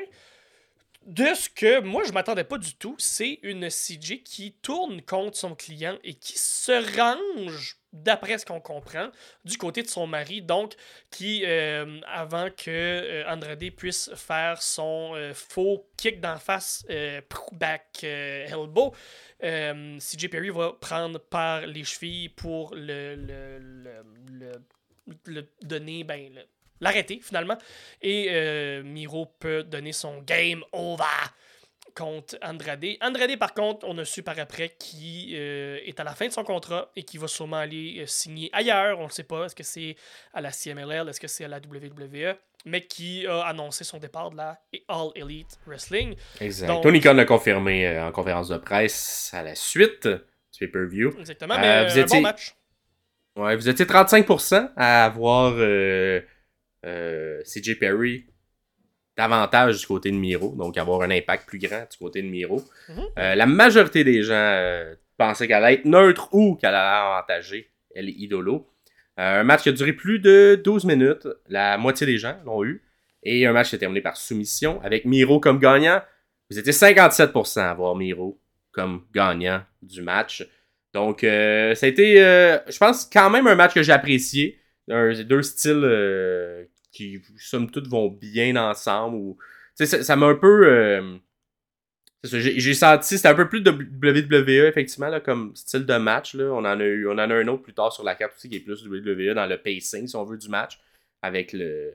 de ce que moi je m'attendais pas du tout, c'est une CJ qui tourne contre son client et qui se range, d'après ce qu'on comprend, du côté de son mari. Donc, qui, euh, avant que euh, Andrade puisse faire son euh, faux kick d'en face, euh, back elbow, CJ Perry va prendre par les chevilles pour le, le, le, le- le donner, ben, l'arrêter finalement. Et euh, Miro peut donner son game over contre Andrade. Andrade, par contre, on a su par après qui est à la fin de son contrat et qui va sûrement aller euh, signer ailleurs. On ne sait pas. Est-ce que c'est à la CMLL? Est-ce que c'est à la WWE? Mais qui a annoncé son départ de la All Elite Wrestling. Exact. Donc- Tony Khan l'a confirmé euh, en conférence de presse à la suite du pay-per-view. Exactement. Euh, mais vous un étiez- bon match. Ouais, vous étiez 35% à avoir euh, euh, CJ Perry davantage du côté de Miro, donc avoir un impact plus grand du côté de Miro. Mhm. Euh, la majorité des gens euh, pensaient qu'elle allait être neutre ou qu'elle allait avantager El Idolo. Un match qui a duré plus de 12 minutes. La moitié des gens l'ont eu. Et un match qui s'est terminé par soumission avec Miro comme gagnant. Vous étiez 57% à voir Miro comme gagnant du match. Donc, euh, ça a été, euh, je pense, quand même un match que j'ai apprécié. Un, deux styles euh, qui, somme toute, vont bien ensemble. Ou, ça m'a un peu. Euh, j'ai senti, c'était un peu plus de WWE, effectivement, là, comme style de match. Là. On, en a eu, on en a un autre plus tard sur la carte aussi qui est plus WWE dans le pacing, si on veut, du match. Avec le.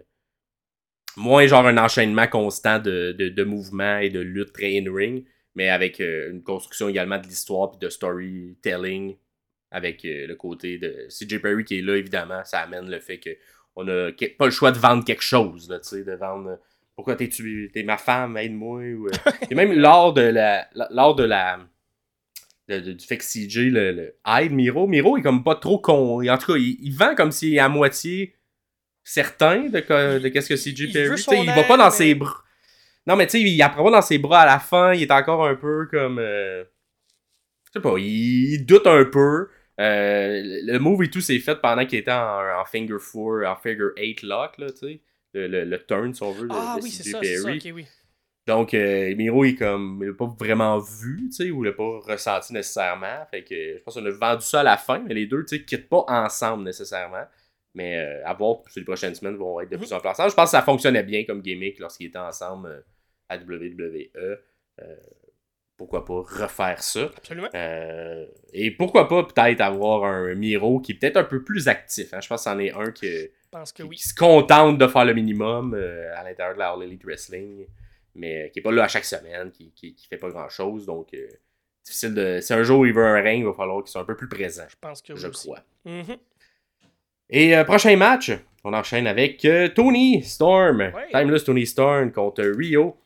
Moins genre un enchaînement constant de, de, de mouvements et de lutte très in-ring mais avec euh, une construction également de l'histoire puis de storytelling avec euh, le côté de CJ Perry qui est là évidemment ça amène le fait que on a pas le choix de vendre quelque chose là de vendre pourquoi t'es tu t'es ma femme aide-moi ou euh, et même lors de la lors de la du fait que CJ le, le, aide Miro Miro est comme pas trop con en tout cas il, vend comme s'il est à moitié certain de, de qu'est-ce que CJ Perry il, il va pas dans ses bras non, mais tu sais, il apprend dans ses bras à la fin. Il est encore un peu comme. Euh... Je sais pas, il, doute un peu. Euh, le move et tout s'est fait pendant qu'il était en, en, finger 4, en figure 8 lock, là, tu sais. Le, le, le, turn, si on veut, ah, oui, c'est ça, ça okay, oui. Donc, euh, Miro, il, comme, il l'a pas vraiment vu, tu sais, ou il l'a pas ressenti nécessairement. Fait que je pense qu'on a vendu ça à la fin, mais les deux, tu sais, quittent pas ensemble nécessairement. Mais euh, à voir, sur les prochaines semaines, vont être de plus en plus ensemble. Je pense que ça fonctionnait bien comme gimmick lorsqu'ils étaient ensemble. Euh, à WWE. Euh, pourquoi pas refaire ça. Absolument. Euh, et pourquoi pas peut-être avoir un Miro qui est peut-être un peu plus actif. Hein. Je pense que c'en est un qui, se contente de faire le minimum euh, à l'intérieur de la All Elite Wrestling, mais qui est pas là à chaque semaine, qui, qui, fait pas grand-chose. Donc, difficile de... Si un jour il veut un ring, il va falloir qu'il soit un peu plus présent. Je pense que Je crois. Mm-hmm. Et prochain match, on enchaîne avec Tony Storm. Timeless Tony Storm contre Rio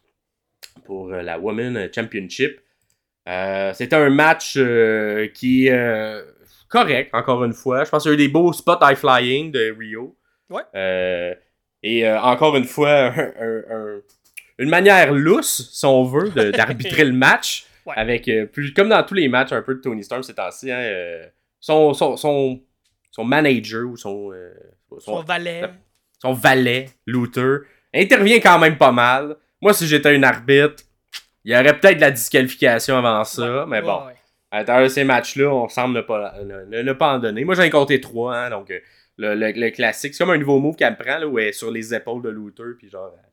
pour euh, la Women Championship. Euh, c'était un match euh, qui est correct, encore une fois. Je pense qu'il y a eu des beaux spots high flying de Rio. Ouais. et encore une fois, une manière lousse, si on veut, d'arbitrer le match. Avec, plus, comme dans tous les matchs un peu de Tony Storm ces temps-ci, hein, son, son, son, son, manager ou son, son, valet. Son valet, Luther, intervient quand même pas mal. Moi, si j'étais un arbitre, il y aurait peut-être de la disqualification avant ça, mais bon. À l'intérieur de ces matchs-là, on semble ne pas, ne, pas en donner. Moi, j'en ai compté trois, hein, donc euh, le, le, classique. C'est comme un nouveau move qu'elle me prend, là, où elle est sur les épaules de Luther, puis genre, euh,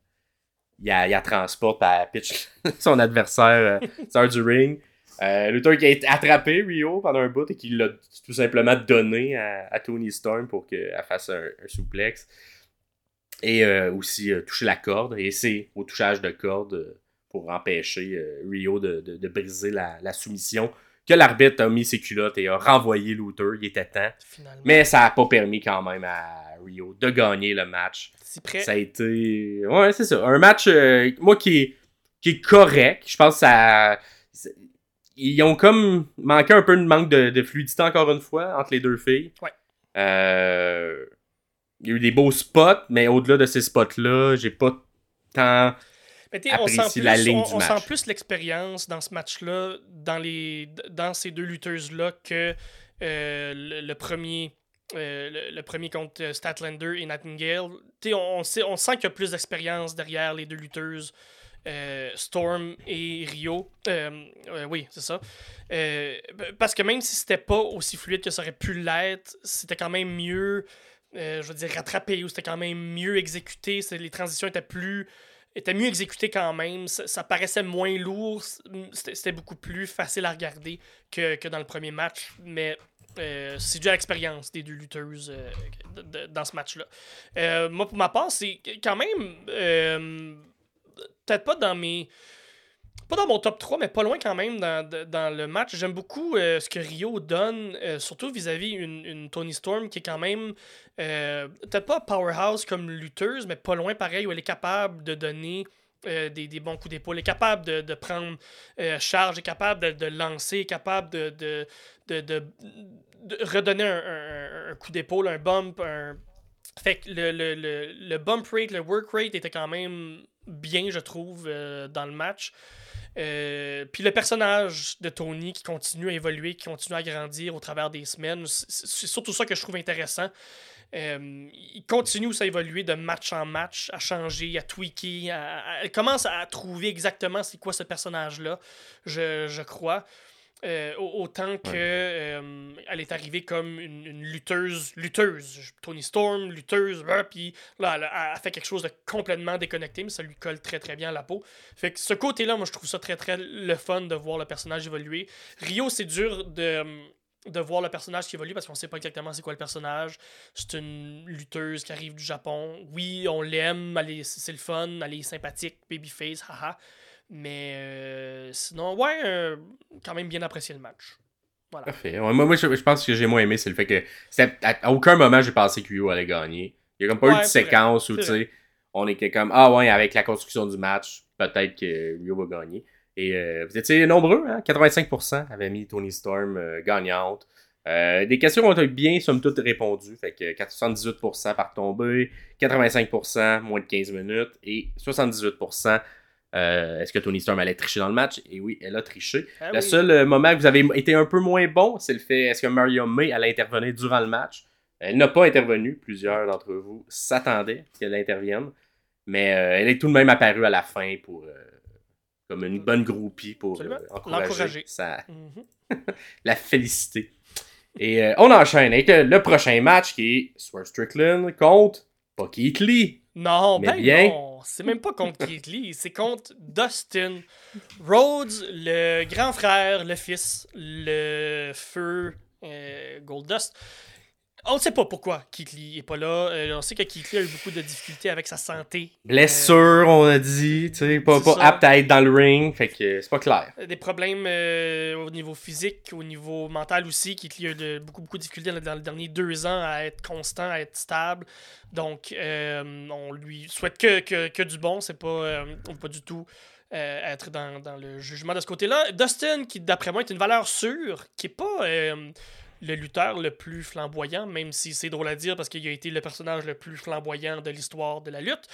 il, a, il transporte, puis elle pitch son adversaire euh, du ring. Euh, qui a été attrapé, Rio, pendant un bout, et qui l'a tout simplement donné à, Tony Storm pour qu'elle fasse un, un souplex et euh, aussi euh, toucher la corde. Et c'est au touchage de corde euh, pour empêcher Rio de, de, briser la, la, soumission que l'arbitre a mis ses culottes et a renvoyé Luther. Il était temps. Mais ça n'a pas permis quand même à Rio de gagner le match. Prêt. Ça a été. Ouais, c'est ça. Un match, moi, qui est, qui est correct. Je pense que ça. Ils ont comme manqué un peu de manque de, de fluidité, encore une fois, entre les deux filles. Ouais. Euh, il y a eu des beaux spots, mais au-delà de ces spots-là, j'ai pas tant apprécié la ligne on, on sent plus l'expérience dans ce match-là, dans, les, dans ces deux lutteuses-là, que euh, le, premier. Euh, le, premier contre euh, Statlander et Nightingale. On, sait, on sent qu'il y a plus d'expérience derrière les deux lutteuses, Storm et Rio. oui, c'est ça. parce que même si c'était pas aussi fluide que ça aurait pu l'être, c'était quand même mieux euh, je veux dire, rattrapé, où c'était quand même mieux exécuté. Les transitions étaient plus étaient mieux exécutées quand même. Ça, paraissait moins lourd. C'était beaucoup plus facile à regarder que, dans le premier match. Mais euh, c'est dû à l'expérience des deux lutteuses euh, dans ce match-là. moi, pour ma part, c'est quand même. Peut-être pas dans mes pas dans mon top 3, mais pas loin quand même dans, le match. J'aime beaucoup euh, ce que Rio donne, euh, surtout vis-à-vis une, Tony Storm qui est quand même, euh, peut-être pas powerhouse comme lutteuse, mais pas loin pareil, où elle est capable de donner des, bons coups d'épaule, est capable de, prendre charge, est capable de, lancer, elle est capable de, de, redonner un, coup d'épaule, un bump, un... Fait que le, le, le, bump rate, le work rate était quand même bien, je trouve, dans le match. Euh, puis le personnage de Tony qui continue à évoluer, qui continue à grandir au travers des semaines, c'est surtout ça que je trouve intéressant. Euh, il continue à évoluer de match en match, à changer, à tweaker. À, elle commence à trouver exactement c'est quoi ce personnage-là, je, je crois. Euh, autant que euh, elle est arrivée comme une, lutteuse, lutteuse, Tony Storm, lutteuse, puis là, elle a, fait quelque chose de complètement déconnecté, mais ça lui colle très très bien à la peau. Fait que ce côté-là, moi je trouve ça très très le fun de voir le personnage évoluer. Rio, c'est dur de, de voir le personnage qui évolue parce qu'on sait pas exactement c'est quoi le personnage. C'est une lutteuse qui arrive du Japon. Oui, on l'aime, c'est le fun, elle est sympathique, babyface, haha. Mais euh, sinon, ouais, euh, quand même bien apprécié le match. Voilà. Parfait. moi, moi je, pense que j'ai moins aimé, c'est le fait que à, aucun moment j'ai pensé que Ryu allait gagner. Il n'y a comme pas eu de séquence où, tu sais, on était comme, ah ouais, avec la construction du match, peut-être que Ryu va gagner. Et euh, vous étiez nombreux, hein? 85% avaient mis Tony Storm gagnante. des questions ont été bien, somme toute, répondues. Fait que 78% par tombée, 85% moins de 15 minutes et 78% euh, est-ce que Tony Storm allait tricher dans le match? Et oui, elle a triché. Ah le seul euh, moment que vous avez été un peu moins bon, c'est le fait est-ce que Mario May allait intervenir durant le match? Elle n'a pas intervenu. Plusieurs d'entre vous s'attendaient qu'elle intervienne. Mais euh, elle est tout de même apparue à la fin pour comme une bonne groupie pour encourager sa... Mhm. la félicité. Et on enchaîne avec le prochain match qui est Swerve Strickland contre Keith Lee. Non, ben bien. non. C'est même pas contre Keith c'est contre Dustin Rhodes, le grand frère, le fils, le feu euh, Goldust. On ne sait pas pourquoi Keith Lee est pas là. Euh, on sait que Keith Lee a eu beaucoup de difficultés avec sa santé. Blessure, on a dit, tu sais, pas, pas apte à être dans le ring, fait que c'est pas clair. Des problèmes euh, au niveau physique, au niveau mental aussi. Keith Lee a eu beaucoup, beaucoup de difficultés dans, les derniers deux ans à être constant, à être stable. Donc, euh, on lui souhaite que, que, que du bon. C'est pas, pas du tout. être dans, dans, le jugement de ce côté-là. Dustin, qui d'après moi est une valeur sûre, qui est pas le lutteur le plus flamboyant, même si c'est drôle à dire parce qu'il a été le personnage le plus flamboyant de l'histoire de la lutte.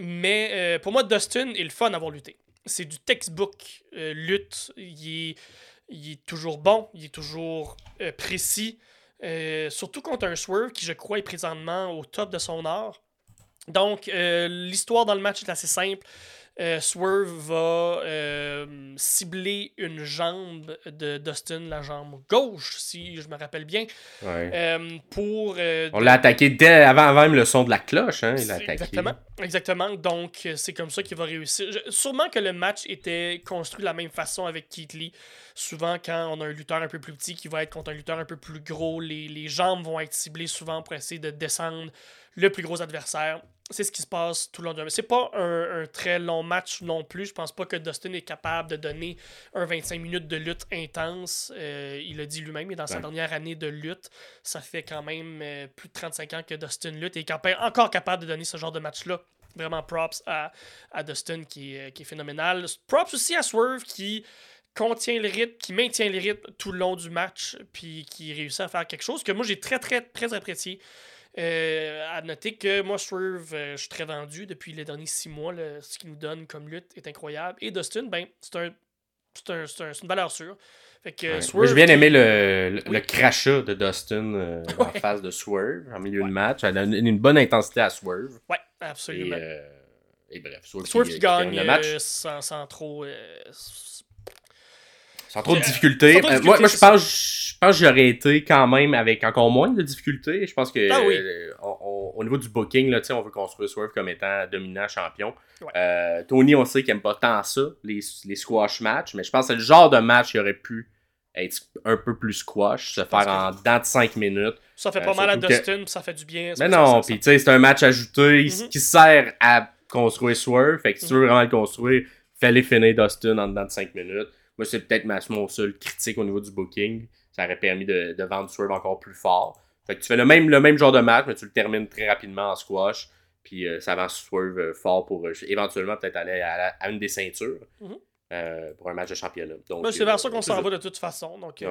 Mais euh, pour moi, Dustin est le fun d'avoir lutté. C'est du textbook euh, lutte. Il est, il est, toujours bon, il est toujours euh, précis. surtout contre un Swerve qui, je crois, est présentement au top de son art. Donc, l'histoire dans le match est assez simple. Euh, Swerve va euh, cibler une jambe de Dustin, la jambe gauche, si je me rappelle bien. Euh, pour, On l'a attaqué dès avant, même le son de la cloche. Hein, il Exactement. Exactement. Donc, c'est comme ça qu'il va réussir. sûrement que le match était construit de la même façon avec Keith Lee. Souvent, quand on a un lutteur un peu plus petit qui va être contre un lutteur un peu plus gros, les, les jambes vont être ciblées souvent pour essayer de descendre le plus gros adversaire c'est ce qui se passe tout le long du match. C'est pas un, très long match non plus. Je pense pas que Dustin est capable de donner un 25 minutes de lutte intense. Euh, il l'a dit lui-même, et dans sa dernière année de lutte, ça fait quand même euh, plus de 35 ans que Dustin lutte et est encore capable de donner ce genre de match-là. Vraiment props à, à Dustin qui, qui est phénoménal. Props aussi à Swerve qui contient le rythme, qui maintient le rythme tout le long du match, puis qui réussit à faire quelque chose que moi j'ai très très très apprécié. Euh, à noter que moi, Swerve, euh, je suis très vendu depuis les derniers six mois. ce qu'il nous donne comme lutte est incroyable. Et Dustin, ben, c'est un, un, une valeur sûre. Fait que, j'ai bien aimé le, le, crachat de Dustin euh, en face de Swerve en milieu de match. Elle a une, bonne intensité à Swerve. Ouais, absolument. Et, bref, Swerve, qui, gagne le match. Sans, sans, trop. Sans trop de difficultés. moi, moi je pense pense que j'aurais été quand même avec encore moins de difficultés. Je pense que ah euh, au niveau du booking, là, on veut construire Swerve comme étant dominant champion. Euh, Tony, on sait qu'il aime pas tant ça, les, les squash matchs, mais je pense que c'est le genre de match qui aurait pu être un peu plus squash, se faire en dans de 5 minutes. Ça fait pas euh, mal à Dustin, ça fait du bien. Mais non, puis tu sais, c'est un match ajouté mm-hmm. qui sert à construire Swerve. Fait que si tu veux mm-hmm. vraiment le construire, fallait finir Dustin en dedans de 5 minutes. Moi, c'est peut-être mon seul critique au niveau du booking ça aurait permis de, vendre Swerve encore plus fort. Fait que tu fais le même, le même genre de match, mais tu le termines très rapidement en squash. Puis euh, ça avance Swerve euh, fort pour euh, éventuellement peut-être aller à, une des ceintures mm-hmm. pour un match de championnat. Ben, c'est vers ça qu'on s'en va de toute façon. Donc,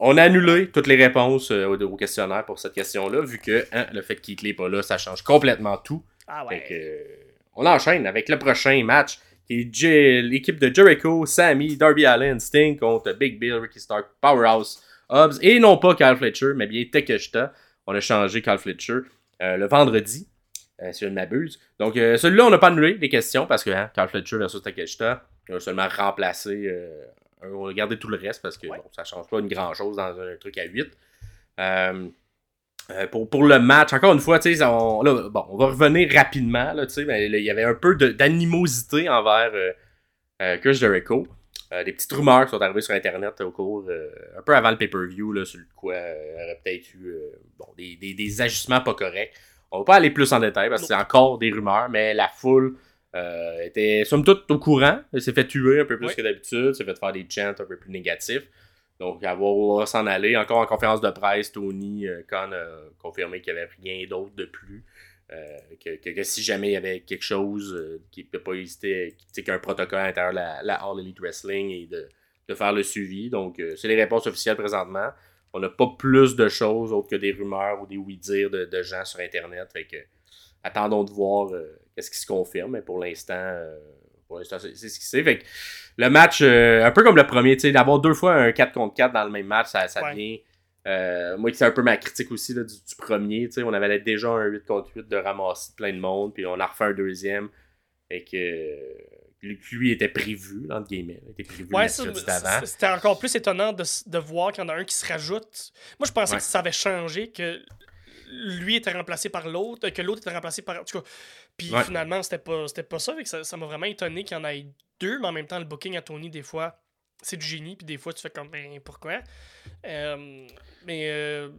On a annulé toutes les réponses au, questionnaire pour cette question-là, vu que hein, le fait qu'il n'est pas là, ça change complètement tout. Ah ouais. on enchaîne avec le prochain match qui est l'équipe de Jericho, Sammy, Darby Allen, Sting contre Big Bill, Ricky Stark, Powerhouse, Hobbs, et non pas Kyle Fletcher, mais bien Takeshita. on a changé Carl Fletcher le vendredi, si je ne m'abuse. Donc, celui-là, on n'a pas annulé les questions parce que hein, Carl Fletcher versus Takeshita, on a seulement remplacé, on a gardé tout le reste parce que ça ne change pas une grand chose dans un truc à 8. Pour, pour, le match, encore une fois, on, bon, on va revenir rapidement. Là, mais, il y avait un peu d'animosité envers euh, Chris Jericho. Euh, des petites rumeurs qui sont arrivées sur Internet au cours, euh, un peu avant le pay-per-view, sur le quoi il y aurait peut-être eu bon, des, des, des, ajustements pas corrects. On va pas aller plus en détail parce que c'est encore des rumeurs, mais la foule était somme toute au courant. Elle s'est fait tuer un peu plus que d'habitude, s'est fait faire des chants un peu plus négatifs. Donc, à voir s'en aller. Encore en conférence de presse, Tony Khan a confirmé qu'il n'y avait rien d'autre de plus. Euh, que, si jamais il y avait quelque chose euh, qui ne peut pas hésiter, qu'un protocole à l'intérieur de la, All Elite Wrestling et de, faire le suivi. Donc, euh, c'est les réponses officielles présentement. On n'a pas plus de choses autres que des rumeurs ou des oui-dire de, de, gens sur Internet. Fait que, attendons de voir qu'est-ce qui se confirme. Mais pour l'instant, c'est ce qui c'est. Fait le match, un peu comme le premier, d'avoir deux fois un 4 contre 4 dans le même match, ça, ça vient euh, moi, c'est un peu ma critique aussi là, du, premier. On avait déjà un 8 contre 8 de ramasser plein de monde, puis on a refait un deuxième. Et que lui était prévu, entre guillemets. Était prévu ouais, C'était encore plus étonnant de, de voir qu'il y en a un qui se rajoute. Moi, je pensais que ça avait changé, que lui était remplacé par l'autre, que l'autre était remplacé par. En tout cas, puis finalement, c'était pas, pas ça. ça m'a vraiment étonné qu'il y en ait deux, mais en même temps, le booking à Tony, des fois, c'est du génie, puis des fois, tu fais comme, ben, pourquoi? Euh, mais euh,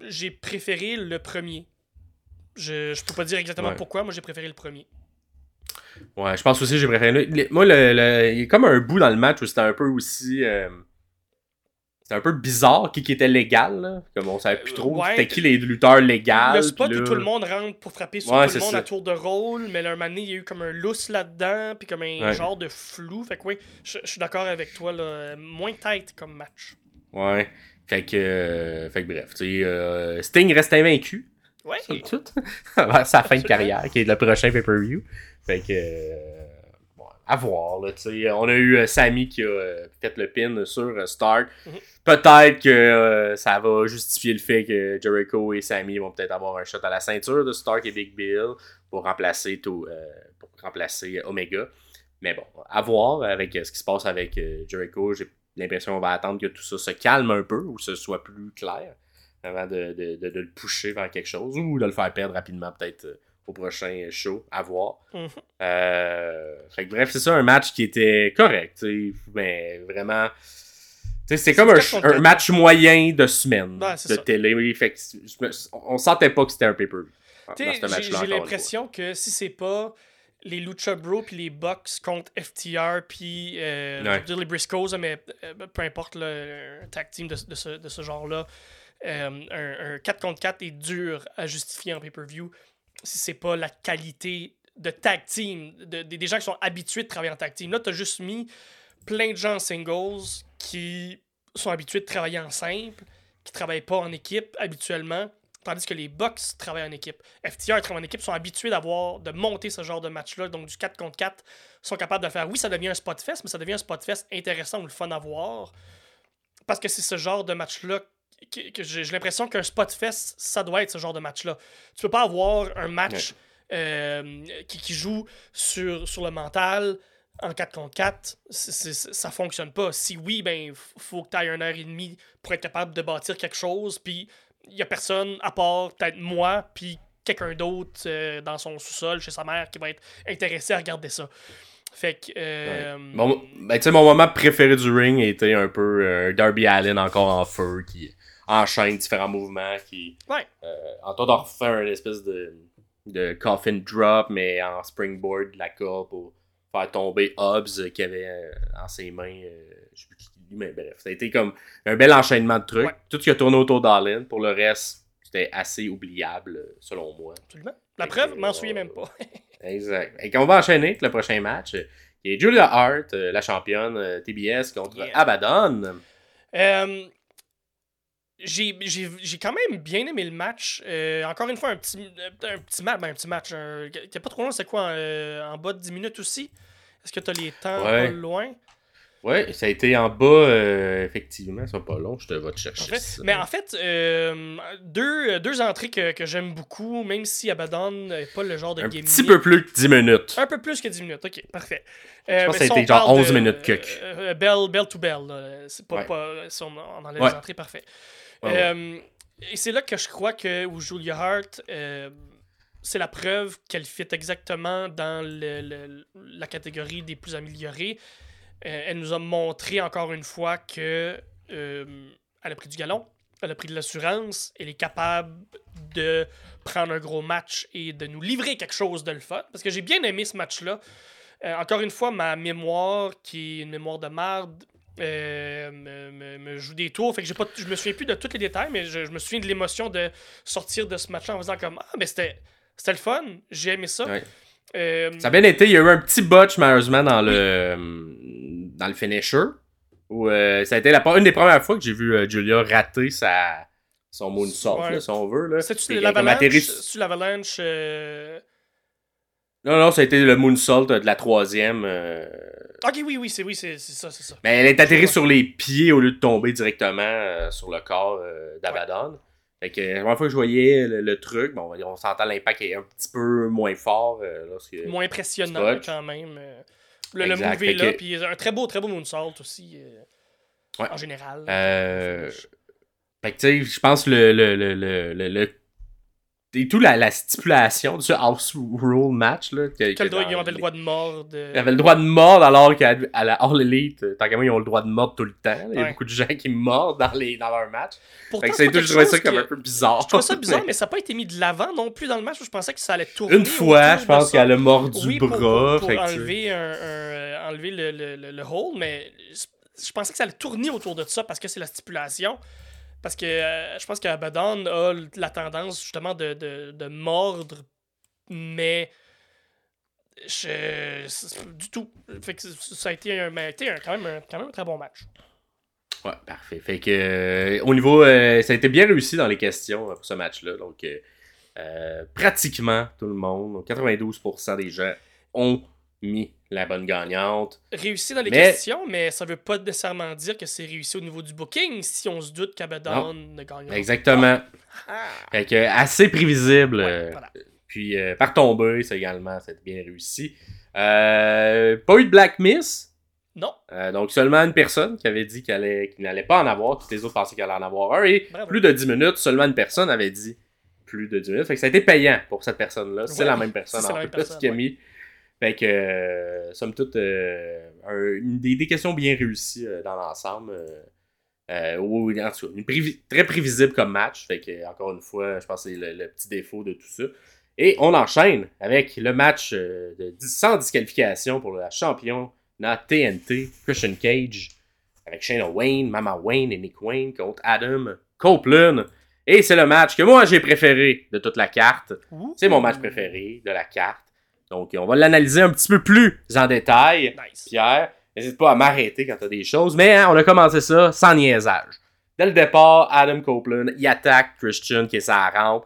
j'ai préféré le premier. Je, je peux pas dire exactement pourquoi, moi j'ai préféré le premier. Ouais, je pense aussi que j'ai préféré. moi, le, il y a comme un bout dans le match où c'était un peu aussi. Euh, c'était un peu bizarre qui, qui était légal. Là. Comme on savait plus trop. c'était qui les lutteurs légaux. Le spot où tout le monde rentre pour frapper sur tout le monde à tour de rôle. Mais là, un moment donné, il y a eu comme un lousse là-dedans. Puis comme un genre de flou. Fait que oui, je, suis d'accord avec toi. Là. Moins tight comme match. Ouais. Fait que, euh, fait que bref, euh, Sting reste invaincu. Ouais. tout. Sa fin de carrière, qui est le prochain pay-per-view. Fait que, euh, à voir, là, tu sais. On a eu euh, Sammy qui a fait le pin sur Stark. Mhm. Peut-être que ça va justifier le fait que Jericho et Sammy vont peut-être avoir un shot à la ceinture de Stark et Big Bill pour remplacer, tout, pour remplacer Omega. Mais bon, à voir avec ce qui se passe avec Jericho. J'ai l'impression qu'on va attendre que tout ça se calme un peu ou que ce soit plus clair avant de, le pousser vers quelque chose ou de le faire perdre rapidement peut-être euh, au prochain show à voir. Mhm. Euh, bref, c'est ça un match qui était correct, mais vraiment. C'est comme un, match moyen de semaine de télé. Fait on sentait pas que c'était un paper. J'ai l'impression que si c'est pas les Lucha Bros puis les Bucks contre FTR puis euh, les Briscoes, mais euh, peu importe le tag team de, ce, de ce genre-là, euh, un, 4 contre 4 est dur à justifier en pay-per-view si c'est pas la qualité de tag team, de, des gens qui sont habitués de travailler en tag team. Là, tu as juste mis plein de gens en singles qui sont habitués de travailler en simple, qui travaillent pas en équipe habituellement Tandis que les Bucks travaillent en équipe. FTR travaillent en équipe, sont habitués d'avoir, de monter ce genre de match-là, donc du 4 contre 4, sont capables de faire. Oui, ça devient un spot fest, mais ça devient un spot fest intéressant ou le fun à voir. Parce que c'est ce genre de match-là que, j'ai l'impression qu'un spot fest, ça doit être ce genre de match-là. Tu peux pas avoir un match euh, qui, joue sur, sur le mental en 4 contre 4, ça fonctionne pas. Si oui, ben faut que tu aies une heure et demie pour être capable de bâtir quelque chose, puis il y a personne à part peut-être moi, puis quelqu'un d'autre euh, dans son sous-sol chez sa mère qui va être intéressé à regarder ça. Fait que. Euh, bon, ben, tu sais, mon moment préféré du ring était un peu euh, Darby Allen encore en feu qui enchaîne différents mouvements. qui Ouais. en temps de refaire une espèce de, de coffin drop, mais en springboard de la corde pour faire tomber Hobbs qui avait en ses mains. je sais plus qui mais bref, ça a été comme un bel enchaînement de trucs. Tout ce qui a tourné autour d'Allen. Pour le reste, c'était assez oubliable, selon moi. Absolument. La preuve, je m'en souviens même pas. exact. Et on va enchaîner avec le prochain match. Il y a Julia Hart, euh, la championne euh, TBS, contre Abaddon. Euh, j'ai quand même bien aimé le match. encore une fois, un petit, un petit match. Ben, un petit match. T'es pas trop long, c'est quoi en, bas de 10 minutes aussi? Est-ce que tu as les temps pas loin? Ouais, ça a été en bas, euh, effectivement. Ça pas long, je te vais te chercher. En fait- ça. mais en fait, euh, deux, deux entrées que, que j'aime beaucoup, même si Abaddon n'est pas le genre de un game petit peu plus que 10 minutes. Un peu plus que 10 minutes, ok, parfait. Je Euh, pense que ça a été genre parle 11 de, minutes euh, euh, bell, bell to bell, là. c'est pas, Ouais. pas si on, on enlève Ouais. les entrées, parfait. Ouais. Euh, et c'est là que je crois que où Julia Hart, euh, c'est la preuve qu'elle fit exactement dans le- la catégorie des plus améliorés. Euh, elle nous a montré encore une fois que elle a pris du galon, elle a pris de l'assurance, elle est capable de prendre un gros match et de nous livrer quelque chose de le fun. Parce que j'ai bien aimé ce match-là. Encore une fois, ma mémoire, qui est une mémoire de marde, euh, me, me- me joue des tours. Fait que pas, je me souviens plus de tous les détails, mais je, je me souviens de l'émotion de sortir de ce match-là en faisant comme Ah, mais c'était, c'était le fun, j'ai aimé ça. Ouais. Euh, Ça a bien été. Il y a eu un petit botch, malheureusement, dans le, dans le finisher. Où, euh, ça a été la, une des premières fois que j'ai vu euh, Julia rater sa, son moonsault, Ouais. là, si on veut. C'est-tu l'avalanche? Non, non, ça a été le moonsault de la troisième. Ok, oui, oui, c'est oui, c'est ça, c'est ça. Mais elle est atterrie Ouais. sur les pieds au lieu de tomber directement euh, sur le corps euh, d'Abaddon. Fait que la première fois que je voyais le, le truc, bon, on s'entend l'impact est un petit peu moins fort euh, lorsque. Moins impressionnant quand même. Le, le move est là, que- puis un très beau, très beau moonsault aussi. Ouais. En général. Fait que tu sais, je pense le, le, le- et tout la, la stipulation de ce house rule match là, que, Quel que droit, ils avaient le droit de mordre. Ils avaient le droit de mordre alors qu'à la All Elite, tant qu'à moi, ils ont le droit de mordre tout le temps. Il y a beaucoup de gens qui mordent dans, les, dans leur match. Pourtant, Fait que c'est je trouvais ça comme que- un peu bizarre. Je trouve ça bizarre, mais ça n'a pas été mis de l'avant non plus dans le match. où Je pensais que ça allait tourner. Une fois, je pense qu'elle a mordu oui, le bras. pour- pour que enlever, un, un, euh, enlever le, le, le, le hold, mais je pensais que ça allait tourner autour de ça parce que c'est la stipulation. Parce que euh, je pense qu'Abaddon a la tendance justement de, de, de mordre, mais je, du tout. Fait que ça a été, un, un- quand, même un, quand même très bon match. Ouais, parfait. Fait que euh, au niveau, euh, ça a été bien réussi dans les questions pour ce match-là. Donc, pratiquement tout le monde, 92% des gens ont mis la bonne gagnante. Réussi dans les Mais- questions, mais ça veut pas nécessairement dire que c'est réussi au niveau du booking si on se doute qu'Abaddon ne gagnera pas. Exactement. Ah. Fait que assez prévisible. Ouais, euh, voilà. Puis euh, par tomber, ça également, été bien réussi. Euh, pas eu de Black Miss? Non, Euh, donc seulement une personne qui avait dit qu'elle n'allait pas en avoir, tous les autres pensaient qu'elle allait en avoir un, et Bravo. plus de 10 minutes, seulement une personne avait dit plus de 10 minutes. Fait que ça a été payant pour cette personne-là. C'est Ouais, la même personne c'est en plus personne, qui a ouais. mis. Fait que, euh, somme toute, euh, un- une- des, des questions bien réussies euh, dans l'ensemble. euh, ou, en tout cas, une prévi- très prévisible comme match. Fait que, encore une fois, je pense que c'est le, le petit défaut de tout ça. Et on enchaîne avec le match de, sans disqualification pour la championne TNT, Christian Cage, avec Shayna Wayne, Mama Wayne et Nick Wayne contre Adam Copeland. Et c'est le match que moi j'ai préféré de toute la carte. C'est mon match préféré de la carte. Donc on va l'analyser un petit peu plus en détail. Nice. Pierre, n'hésite pas à m'arrêter quand t'as des choses. Mais hein, on a commencé ça sans niaisage. Dès le départ, Adam Copeland, il attaque Christian qui est sa rampe.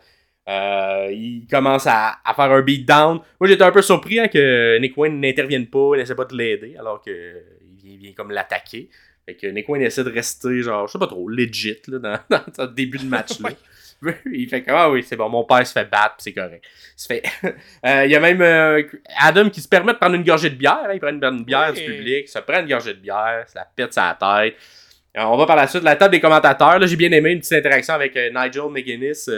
Euh, il commence à, à faire un beatdown. Moi, j'étais un peu surpris hein, que Nick Wayne n'intervienne pas, il n'essaie pas de l'aider, alors que euh, il vient, vient comme l'attaquer. Fait que Nick Wayne essaie de rester, genre, je sais pas trop, legit, là, dans, dans ce début de match-là. Il fait que, ah oui, c'est bon, mon père se fait battre, c'est correct. Il se fait... Euh, il y a même euh, Adam qui se permet de prendre une gorgée de bière, hein, il prend une, une bière Oui. du public, se prend une gorgée de bière, se la pète sa tête. Euh, on va par la suite, la table des commentateurs, là, j'ai bien aimé une petite interaction avec Nigel McGuinness,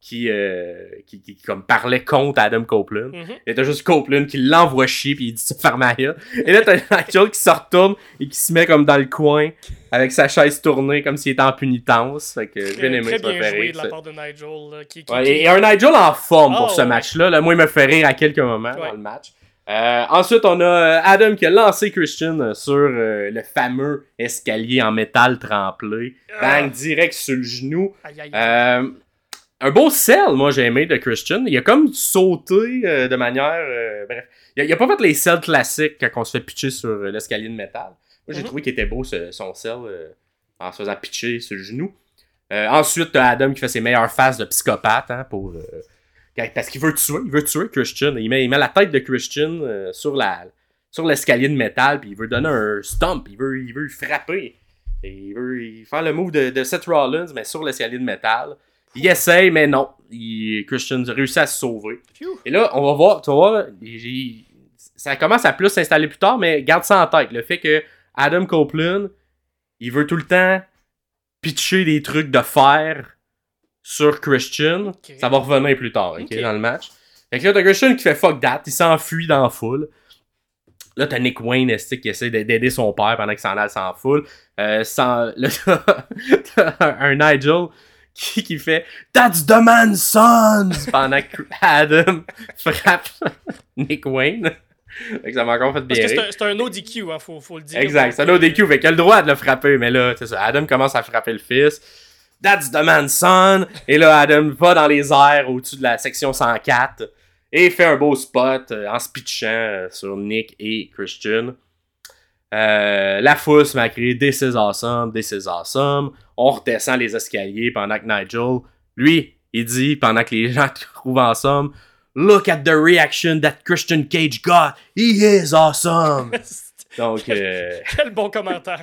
qui, euh, qui, qui, comme parlait contre Adam Copeland. Mhm. Et t'as juste Copeland qui l'envoie chier puis il dit ça ferme. Et là t'as Nigel qui se retourne et qui se met comme dans le coin avec sa chaise tournée comme s'il était en punitence. Fait que j'ai bien aimé très ça m'a bien fait joué rire, de la ça. part de Nigel. là, qui, qui- Ouais, qui- et, et un Nigel en forme pour Ah, ce ouais. match-là. Là, moi, il me fait rire à quelques moments Ouais. dans le match. Euh, ensuite, on a euh, Adam qui a lancé Christian sur euh, le fameux escalier en métal tremplé. Ah. Bang, direct sur le genou. Aïe, aïe, aïe. Un beau sell, moi, j'ai aimé de Christian. Il a comme sauté euh, de manière. euh, bref, il a, il a pas fait les sells classiques quand on se fait pitcher sur euh, l'escalier de métal. Moi, j'ai Mhm. trouvé qu'il était beau ce- son sell euh, en se faisant pitcher sur le genou. Ensuite, t'as Adam qui fait ses meilleures phases de psychopathe hein, pour. parce qu'il veut tuer, il veut tuer Christian. Il met, il met la tête de Christian sur la, sur l'escalier de métal, puis il veut donner un stomp, il veut, il veut frapper. Et il veut il faire le move de, de Seth Rollins, mais sur l'escalier de métal. Il essaye, mais non. Il, Christian réussit à se sauver. Et là, on va voir, tu il- ça commence à plus s'installer plus tard, mais garde ça en tête. Le fait que Adam Copeland, il veut tout le temps pitcher des trucs de fer sur Christian. Ça va revenir plus tard, dans le match. Fait que là, t'as Christian qui fait fuck that, il s'enfuit dans la foule. Là, t'as Nick Wayne qui essaie de- d'aider son père pendant qu'il s'en allait sans foule? Euh, sans, là, t'as un Nigel qui, qui fait That's the man's sons! pendant que Adam frappe Nick Wayne. Fait que ça m'a encore fait Parce que c'est un, un ODQ, hein, faut, faut le dire. Exact, c'est un ODQ, fait qu'il a le droit de le frapper, mais là, c'est ça, Adam commence à frapper le fils. That's the man's son! Et là, Adam va dans les airs au-dessus de la section 104 et fait un beau spot euh, en se pitchant euh, sur Nick et Christian. Euh, la foule se met à crier This is awesome, this is awesome. On redescend les escaliers pendant que Nigel, lui, il dit, pendant que les gens trouvent ensemble, Look at the reaction that Christian Cage got. He is awesome. Donc, euh, Quel bon commentaire.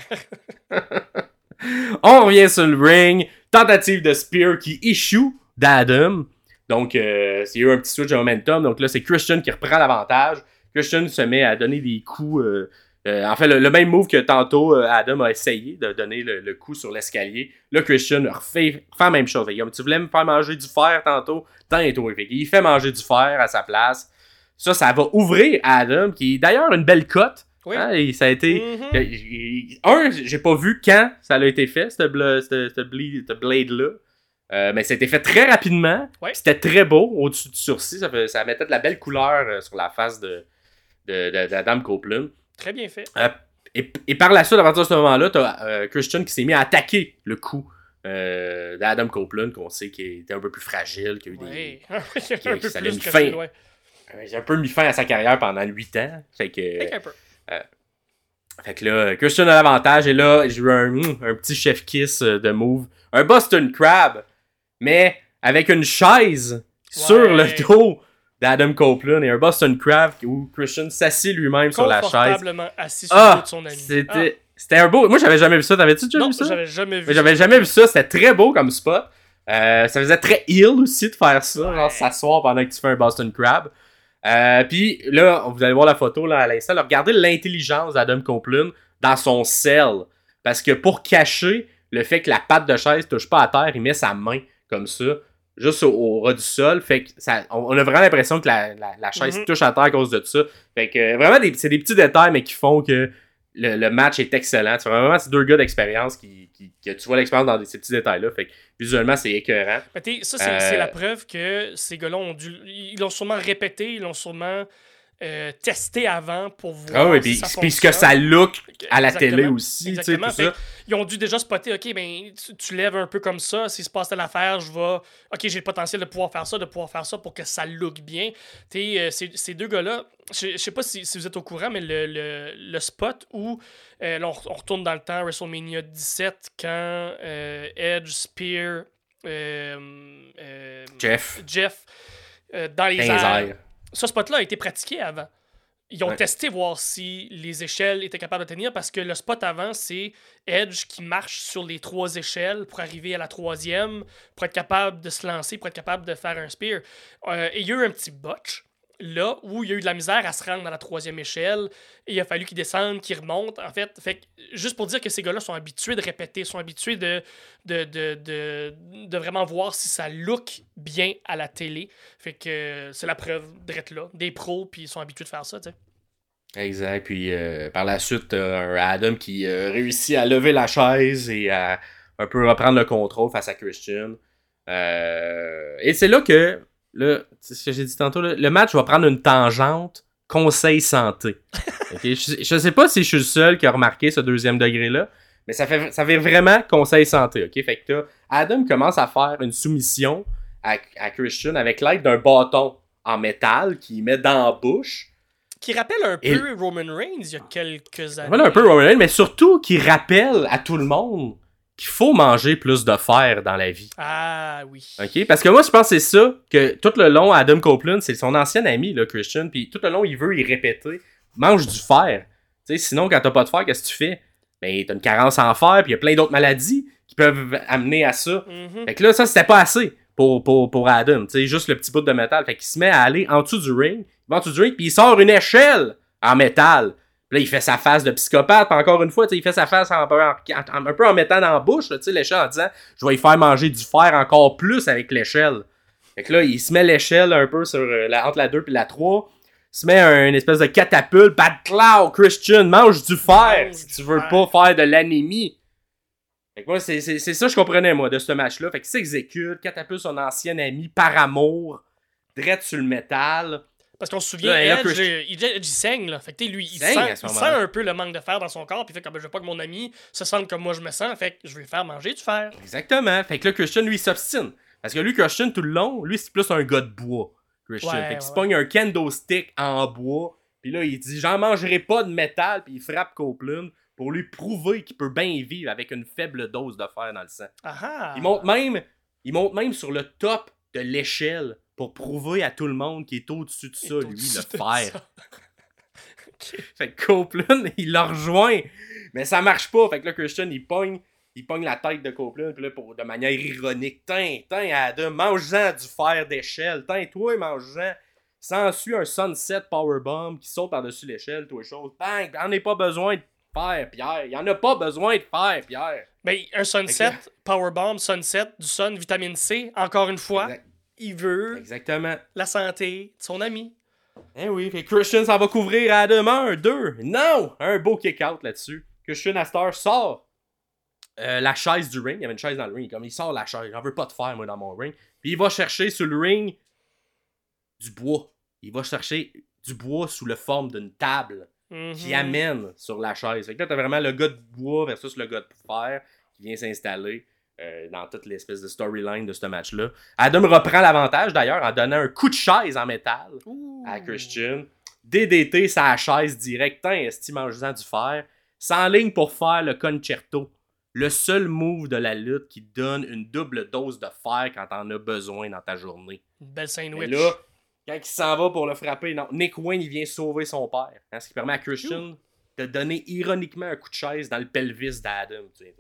on revient sur le ring. Tentative de spear qui issue d'Adam. Donc, euh, c'est eu un petit switch de momentum. Donc là, c'est Christian qui reprend l'avantage. Christian se met à donner des coups. euh, euh, en fait, le, le même move que tantôt euh, Adam a essayé de donner le, le coup sur l'escalier. Là, Christian refait, refait la même chose. Fait comme tu voulais me faire manger du fer tantôt, t'en toi. Fait qu'il fait manger du fer à sa place. Ça, ça va ouvrir Adam, qui est d'ailleurs une belle cote. Oui. Hein, et ça a été. J- Un, j'ai pas vu quand ça a été fait, ce blade-là. Euh, mais ça a été fait très rapidement. Ouais. C'était très beau au-dessus du sourcil. Ça, fait- ça mettait de la belle couleur sur la face de, de, de- d'Adam Copeland. Très bien fait. Et, et par la suite, à partir de ce moment-là, t'as euh, Christian qui s'est mis à attaquer le coup euh, d'Adam Copeland, qu'on sait qu'il était un peu plus fragile, qui a eu des, qui- un peu ça plus mis fin. ouais. euh, un peu mis fin à sa carrière pendant 8 ans. Fait que, Fait qu'un peu. Fait que là, Christian a l'avantage et là, j'ai eu un, mm, un petit chef kiss euh, de move. Un Boston Crab, mais avec une chaise sur le dos d'Adam Copeland et un Boston Crab où Christian s'assit lui-même sur la chaise. Confortablement assis sur Ah, de son ami. C'était c'était un beau. Moi, j'avais jamais vu ça. T'avais-tu Ah, déjà non, vu ça? j'avais jamais vu j'avais jamais vu ça. C'était très beau comme spot. Euh, ça faisait très ill aussi de faire ça, Ouais. genre s'asseoir pendant que tu fais un Boston Crab. Euh, Puis là, vous allez voir la photo là, à l'instant. Regardez l'intelligence d'Adam Copeland dans son sel. Parce que pour cacher le fait que la patte de chaise touche pas à terre, il met sa main comme ça, juste au, au ras du sol. Fait que ça, on, on a vraiment l'impression que la, la- la chaise Mhm. touche à terre à cause de ça. Fait que euh, vraiment, c'est des petits détails, mais qui font que le, le match est excellent. C'est vraiment ces deux gars d'expérience qui, qui, que tu vois l'expérience dans ces petits détails-là. Fait que visuellement, c'est écœurant. Ça, c'est Euh, c'est la preuve que ces gars-là ont dû. Ils l'ont sûrement répété, ils l'ont sûrement euh, testé avant pour voir. Ah oui, si puis ça puis ce que ça look à la Exactement. télé aussi, Exactement. tout ça. Ils ont dû déjà spotter, ok, ben, tu, tu lèves un peu comme ça, s'il se passe telle affaire, je vais. Ok, j'ai le potentiel de pouvoir faire ça, de pouvoir faire ça pour que ça look bien. Euh, ces, deux gars-là, je je sais pas si, si vous êtes au courant, mais le, le, le spot où. euh, là, on, on retourne dans le temps, WrestleMania 17, quand euh, Edge, Spear, euh, Jeff, Jeff, dans les dans les airs. Ce spot-là a été pratiqué avant. Ils ont Ouais. testé voir si les échelles étaient capables de tenir parce que le spot avant, c'est Edge qui marche sur les trois échelles pour arriver à la troisième, pour être capable de se lancer, pour être capable de faire un spear. Euh, et il y a eu un petit botch là où il y a eu de la misère à se rendre à la troisième échelle et il a fallu qu'ils descendent, qu'ils remontent. En fait, fait juste pour dire que ces gars-là sont habitués de répéter, sont habitués de, de, de, de, vraiment voir si ça look bien à la télé. Fait que euh, c'est la preuve d'être là. Des pros, puis ils sont habitués de faire ça, tu sais. Exact. Puis euh, par la suite, un Adam qui euh, réussit à lever la chaise et à un peu reprendre le contrôle face à Christian. Euh, et c'est là que, là, ce que j'ai dit tantôt, là, le match va prendre une tangente conseil santé. Je, je sais pas si je suis le seul qui a remarqué ce deuxième degré-là, mais ça fait, ça fait vraiment conseil santé. ok? Fait que Adam commence à faire une soumission à, à Christian avec l'aide d'un bâton en métal qu'il met dans la bouche. Qui rappelle un Et- peu Roman Reigns il y a quelques années. Voilà un peu Roman Reigns, mais surtout qui rappelle à tout le monde qu'il faut manger plus de fer dans la vie. Ah oui. OK? Parce que moi, je pense que c'est ça, que tout le long, Adam Copeland, c'est son ancien ami, là, Christian, puis tout le long, il veut y répéter mange du fer. Tu sais, sinon, quand t'as pas de fer, qu'est-ce que tu fais? Ben, t'as une carence en fer, puis il y a plein d'autres maladies qui peuvent amener à ça. Mhm. Fait que là, ça, c'était pas assez pour, pour, pour Adam. Tu sais, juste le petit bout de métal. Fait qu'il se met à aller en dessous du ring. Il va en dessous du ring, puis il sort une échelle en métal. Puis là, il fait sa face de psychopathe. Puis encore une fois, il fait sa face en, en- en- un peu en mettant dans la bouche, l'échelle en disant Je vais y faire manger du fer encore plus avec l'échelle. Fait que là, il se met l'échelle un peu sur euh, la, entre la 2 et la 3. Il se met un, une espèce de catapulte. Bad Cloud, Christian, mange du fer Mange si tu veux fer. pas faire de l'anémie. Fait que moi, c'est c'est- c'est ça que je comprenais, moi, de ce match-là. Fait qu'il s'exécute, catapulte son ancien ami par amour, drette sur le métal. Parce qu'on se souvient, Là, Edge, il, saigne, là. Fait que, lui, il, saigne sent, il un peu le manque de fer dans son corps, puis fait ben, je veux pas que mon ami se sente comme moi je me sens, fait que je vais lui faire manger du fer. Exactement. Fait que là, Christian, lui, s'obstine. Parce que lui, Christian, tout le long, lui, c'est plus un gars de bois. Christian. Ouais, fait qu'il ouais, se pogne un kendo stick en bois. Puis là, il dit J'en mangerai pas de métal. Puis il frappe Copeland pour lui prouver qu'il peut bien vivre avec une faible dose de fer dans le sang. Ah ah! Il monte même, il monte même sur le top de l'échelle pour prouver à tout le monde qu'il est au-dessus de ça, Il lui, le fer. ça. Fait que Copeland, il le rejoint. Mais ça marche pas. Fait que là, Christian, il pogne, il pogne la tête de Copeland. Puis là, pour, de manière ironique, tiens, tiens, Adam, mange-en du fer d'échelle. Tiens, toi, mange-en. S'ensuit un sunset powerbomb qui saute par-dessus l'échelle, toi, chose. Bang, y'en a pas besoin de fer, Pierre. Y'en a pas besoin de fer, Pierre. Ben, un sunset, Fait powerbomb, sunset, du sun, vitamine C, encore une fois, Exact- il veut Exactement. la santé de son ami. Eh oui, Christian, ça va couvrir Adam un, deux. Non! Un beau kick-out là-dessus. Christian Astor sort euh, la chaise du ring. Il y avait une chaise dans le ring. Comme il sort la chaise. J'en veux pas de faire, moi, dans mon ring. Puis il va chercher sur le ring du bois. Il va chercher du bois sous la forme d'une table qui amène sur la chaise. Fait que là, t'as vraiment le gars de bois versus le gars de fer qui vient s'installer euh, dans toute l'espèce de storyline de ce match-là. Adam reprend l'avantage d'ailleurs en donnant un coup de chaise en métal Ouh. à Christian. DDT sa chaise direct, tant est mangeant du fer. Sans ligne pour faire le concerto. Le seul move de la lutte qui donne une double dose de fer quand t'en as besoin dans ta journée. Une belle sandwich. là, quand il s'en va pour le frapper, non, Nick Wayne il vient sauver son père. Hein, ce qui permet à Christian de donner ironiquement un coup de chaise dans le pelvis d'Adam. tu sais.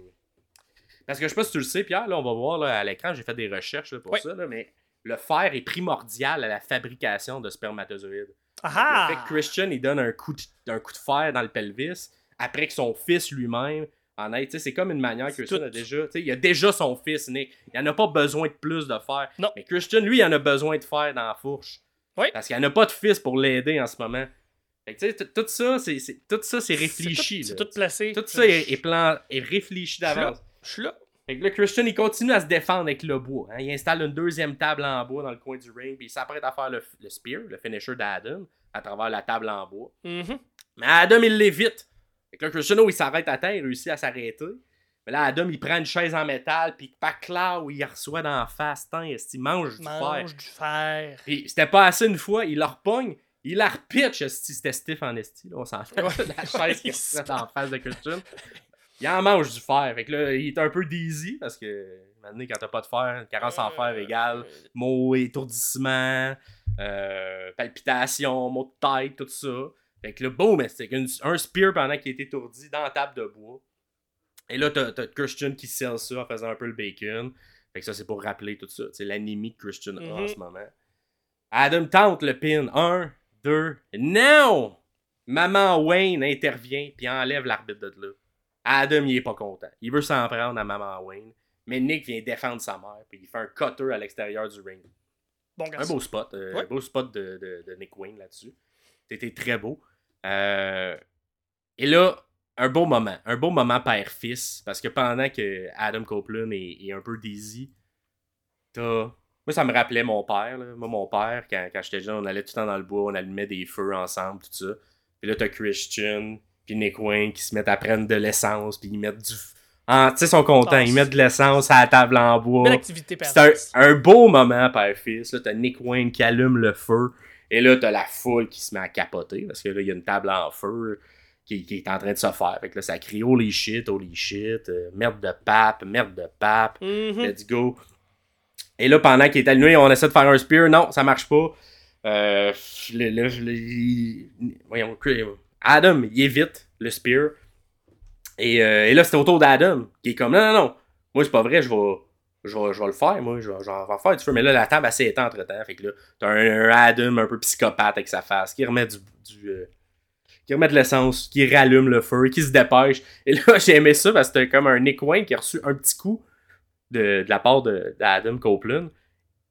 Parce que je sais pas si tu le sais, Pierre, là, on va voir là, à l'écran, j'ai fait des recherches là, pour Oui. ça, là, mais le fer est primordial à la fabrication de spermatozoïdes. Ah Le fait que Christian, il donne un coup, de, un coup de fer dans le pelvis après que son fils lui-même en sais, C'est comme une manière que Christian tout. a déjà. Il a déjà son fils, Nick. Il en a pas besoin de plus de fer. Non. Mais Christian, lui, il en a besoin de fer dans la fourche. Oui. Parce qu'il en a pas de fils pour l'aider en ce moment. Fait que, tu sais, t- tout ça, c'est réfléchi. C'est tout, placé. Tout ça est, est plan, est réfléchi d'avance. Je suis là. Fait que là, Christian, il continue à se défendre avec le bois. hein. Il installe une deuxième table en bois dans le coin du ring, puis il s'apprête à faire le, le spear, le finisher d'Adam, à travers la table en bois. Mhm. Mais Adam, il l'évite. Fait que là, Christian, il s'arrête à terre, il réussit à s'arrêter. Mais là, Adam, il prend une chaise en métal, puis où il reçoit dans la face, tant, il mange du fer. Mange du fer. Puis c'était pas assez une fois, il la repogne, il la repitch, c'était stiff en esti, là, on s'en fait. Ouais. la chaise qui se en face de Christian. Il en mange du fer. Fait que là, il est un peu dizzy parce que maintenant, quand t'as pas de fer, une carence en fer égale mots, étourdissement, euh, palpitations, maux de tête, tout ça. Fait que là, boum, c'est un spear pendant qu'il est étourdi dans la table de bois. Et là, t'as t'as Christian qui sell ça en faisant un peu le bacon. Fait que ça, c'est pour rappeler tout ça. C'est l'anémie que Christian a en Mhm. ce moment. Adam tente le pin. Un, deux, non! Maman Wayne intervient puis enlève l'arbitre de là. Adam, il est pas content. Il veut s'en prendre à Maman Wayne. Mais Nick vient défendre sa mère puis il fait un cutter à l'extérieur du ring. Bon, Un beau spot. euh, Ouais. beau spot de, de- de Nick Wayne là-dessus. C'était très beau. Euh, et là, un beau moment. Un beau moment père-fils. Parce que pendant que Adam Copeland est, est un peu dizzy, t'as. Moi, ça me rappelait mon père. là. Moi, mon père, quand, quand j'étais jeune, on allait tout le temps dans le bois, on allumait des feux ensemble, tout ça. Puis là, t'as Christian, puis Nick Wayne qui se mettent à prendre de l'essence, puis ils mettent du. Tu sais, ils sont contents. Ils mettent de l'essence à la table en bois. C'est un, beau moment, père-fils. Là, t'as Nick Wayne qui allume le feu. Et là, t'as la foule qui se met à capoter. Parce que là, il y a une table en feu qui, qui est en train de se faire. Fait que là, ça crie holy shit, holy shit. euh, merde de pape, merde de pape. Mhm. Let's go. Et là, pendant qu'il est allumé, on essaie de faire un spear. Non, ça marche pas. Euh, le, le- le- voyons, Adam, il évite le spear. Et, euh, et là, c'était au tour d'Adam, qui est comme, non, non, non, moi, c'est pas vrai, je vais, je vais, je vais le faire, moi, je vais, je vais faire du feu. Mais là, la table, elle s'est éteinte entre-temps. Fait que là, t'as un, un Adam un peu psychopathe avec sa face, qui remet du... du euh, qui remet de l'essence, qui rallume le feu, qui se dépêche. Et là, j'ai aimé ça parce que c'était comme un Nick Wayne qui a reçu un petit coup de, de la part de- d'Adam Copeland.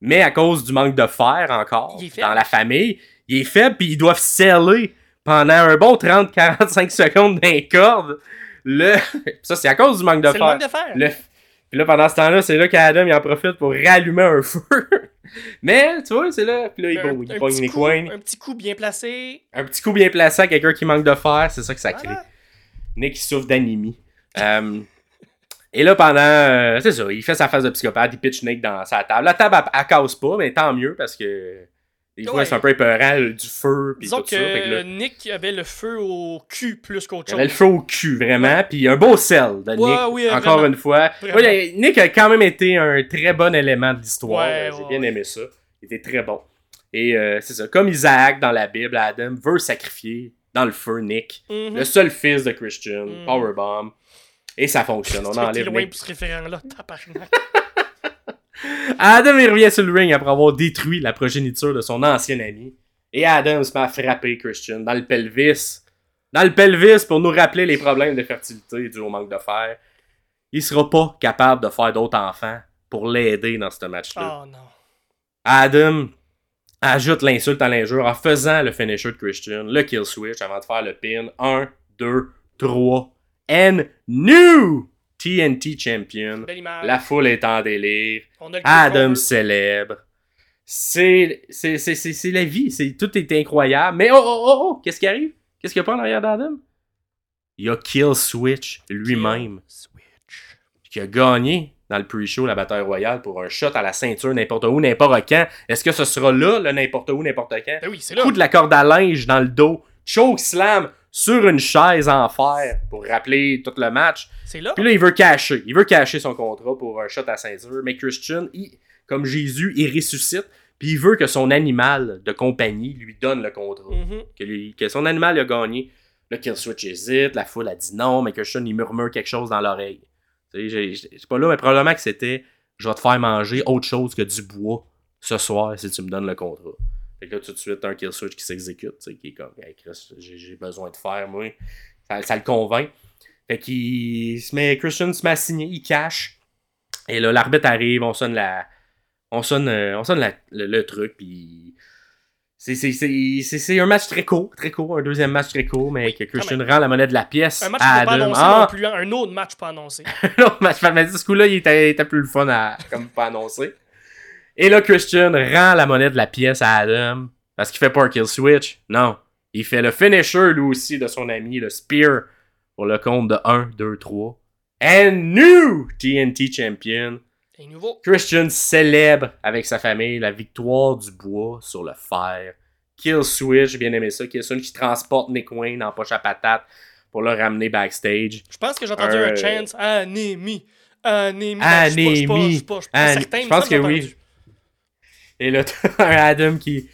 Mais à cause du manque de fer encore dans la famille, il est faible puis ils doivent sceller pendant un bon 30-45 secondes d'un corde. Le... ça, c'est à cause du manque de C'est le fer. manque de fer. Le- Puis là, pendant ce temps-là, c'est là qu'Adam il en profite pour rallumer un feu. Mais, tu vois, c'est là. Puis là, il, un, il pogne coup, Wayne. un petit coup bien placé. Un petit coup bien placé à quelqu'un qui manque de fer, c'est ça que ça crée. Voilà. Nick il souffre d'anémie. Euh, et là, pendant. euh, c'est ça, il fait sa phase de psychopathe, il pitch Nick dans sa table. La table, elle, elle casse pas, mais tant mieux parce que. Des fois, Ouais. c'est un peu épeurant, du feu, puis Disons tout ça. Fait que là, que Nick avait le feu au cul plus qu'autre il chose. avait le feu au cul, vraiment. Puis un beau sel de Nick, oui, encore vraiment. une fois. Ouais, il Nick a quand même été un très bon élément de l'histoire. J'ai bien aimé ça. Il était très bon. Et euh, c'est ça, comme Isaac dans la Bible, Adam veut sacrifier dans le feu Nick, Mhm. le seul fils de Christian, Mhm. Powerbomb. Et ça fonctionne. On enlève loin Nick. pour ce référent-là. Adam il revient sur le ring après avoir détruit la progéniture de son ancien ami. Et Adam se met à frapper Christian dans le pelvis. Dans le pelvis pour nous rappeler les problèmes de fertilité dus au manque de fer. Il sera pas capable de faire d'autres enfants pour l'aider dans ce match-là. Oh non. Adam ajoute l'insulte à l'injure en faisant le finisher de Christian, le kill switch avant de faire le pin. 1, 2, 3. And new TNT champion. La foule est en délire. Adam célèbre. C'est c'est- c'est- c'est- c'est la vie. C'est Tout est incroyable. Mais oh, oh, oh, oh, qu'est-ce qui arrive? Qu'est-ce qu'il y a pas en arrière d'Adam? Il y a Kill Switch lui-même Switch. qui a gagné dans le pre-show la bataille royale pour un shot à la ceinture n'importe où, n'importe quand. Est-ce que ce sera là, le n'importe où, n'importe quand? Ben oui, c'est là. Coup de la corde à linge dans le dos. Choke slam sur une chaise en fer pour rappeler tout le match. C'est là. Puis là, il veut cacher. Il veut cacher son contrat pour un shot à ceinture. Mais Christian, il- comme Jésus, il ressuscite. Puis il veut que son animal de compagnie lui donne le contrat. Mhm. Que, lui- que son animal a gagné. Là, Kill Switch hésite. La foule a dit non. Mais Christian, il murmure quelque chose dans l'oreille. C'est pas là, mais probablement que c'était je vais te faire manger autre chose que du bois ce soir si tu me donnes le contrat. Fait que là, tout de suite, un Kill Switch qui s'exécute. tu sais, Qui est comme, hey, Chris, j'ai besoin de faire, moi. Ça, ça le convainc. Fait qu'il se met, Christian se met à signer, il cache. Et là, l'arbitre arrive, on sonne la. On sonne, euh, on sonne la- le, le truc, puis. C'est, un match très court, très court, un deuxième match très court, mais que Christian rend la monnaie de la pièce Un match à pas annoncé Ah! non plus. hein. Un autre match pas annoncé. non, match mais ce coup-là, il était, il était plus le fun à comme pas annoncer. Et là, Christian rend la monnaie de la pièce à Adam. Parce qu'il fait pas un kill switch. Non. Il fait le finisher, lui aussi, de son ami, le Spear, pour le compte de 1, 2, 3. And new TNT champion. Et nouveau. Christian célèbre avec sa famille la victoire du bois sur le fer. Kill Switch, j'ai bien aimé ça. Kill Switch qui transporte Nick Wayne en poche à patate pour le ramener backstage. Je pense que j'ai entendu Euh, un chance. Anémie. Anémie. Ben, Anémie. Je pense que oui. Et là, t'as un Adam qui,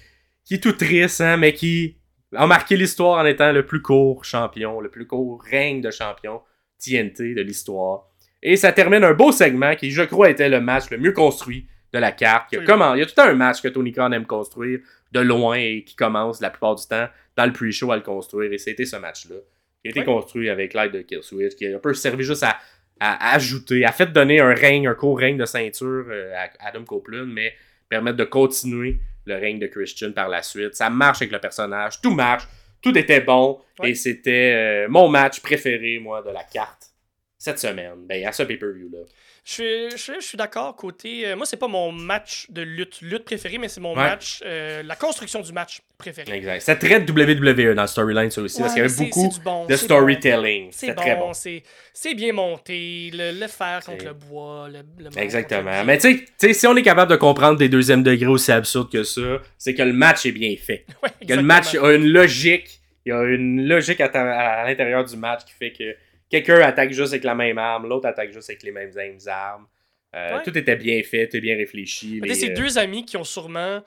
qui est tout triste, hein, mais qui a marqué l'histoire en étant le plus court champion, le plus court règne de champion TNT de l'histoire. Et ça termine un beau segment qui, je crois, était le match le mieux construit de la carte. Il y a, comment, il y a tout le temps un match que Tony Khan aime construire de loin et qui commence la plupart du temps dans le pre-show à le construire. Et c'était ce match-là qui a été construit avec l'aide de Kill Switch, qui a un peu servi juste à, à ajouter, à fait donner un règne, un court règne de ceinture euh, à Adam Copeland, mais permettre de continuer le règne de Christian par la suite. Ça marche avec le personnage, tout marche, tout était bon, Ouais. et c'était euh, mon match préféré, moi, de la carte cette semaine. Ben, à ce pay-per-view-là. Je suis, je suis, je suis d'accord. Côté. euh, moi, c'est pas mon match de lutte, lutte préféré, mais c'est mon Ouais. match. euh, la construction du match préféré. Exact. C'est très WWE dans storyline, ça aussi, parce qu'il y avait beaucoup bon, de c'est storytelling. bon. C'est très bon, c'est bien monté. Le, le fer contre le bois. Le, Exactement. Mais tu sais- si on est capable de comprendre des deuxièmes degrés aussi absurdes que ça, c'est que le match est bien fait. Ouais, que le match a une logique. Il y a une logique à l'intérieur du match qui fait que quelqu'un attaque juste avec la même arme, l'autre attaque juste avec les mêmes armes. Euh, Ouais. Tout était bien fait, tout est bien réfléchi. Les, C'est euh, deux amis qui ont sûrement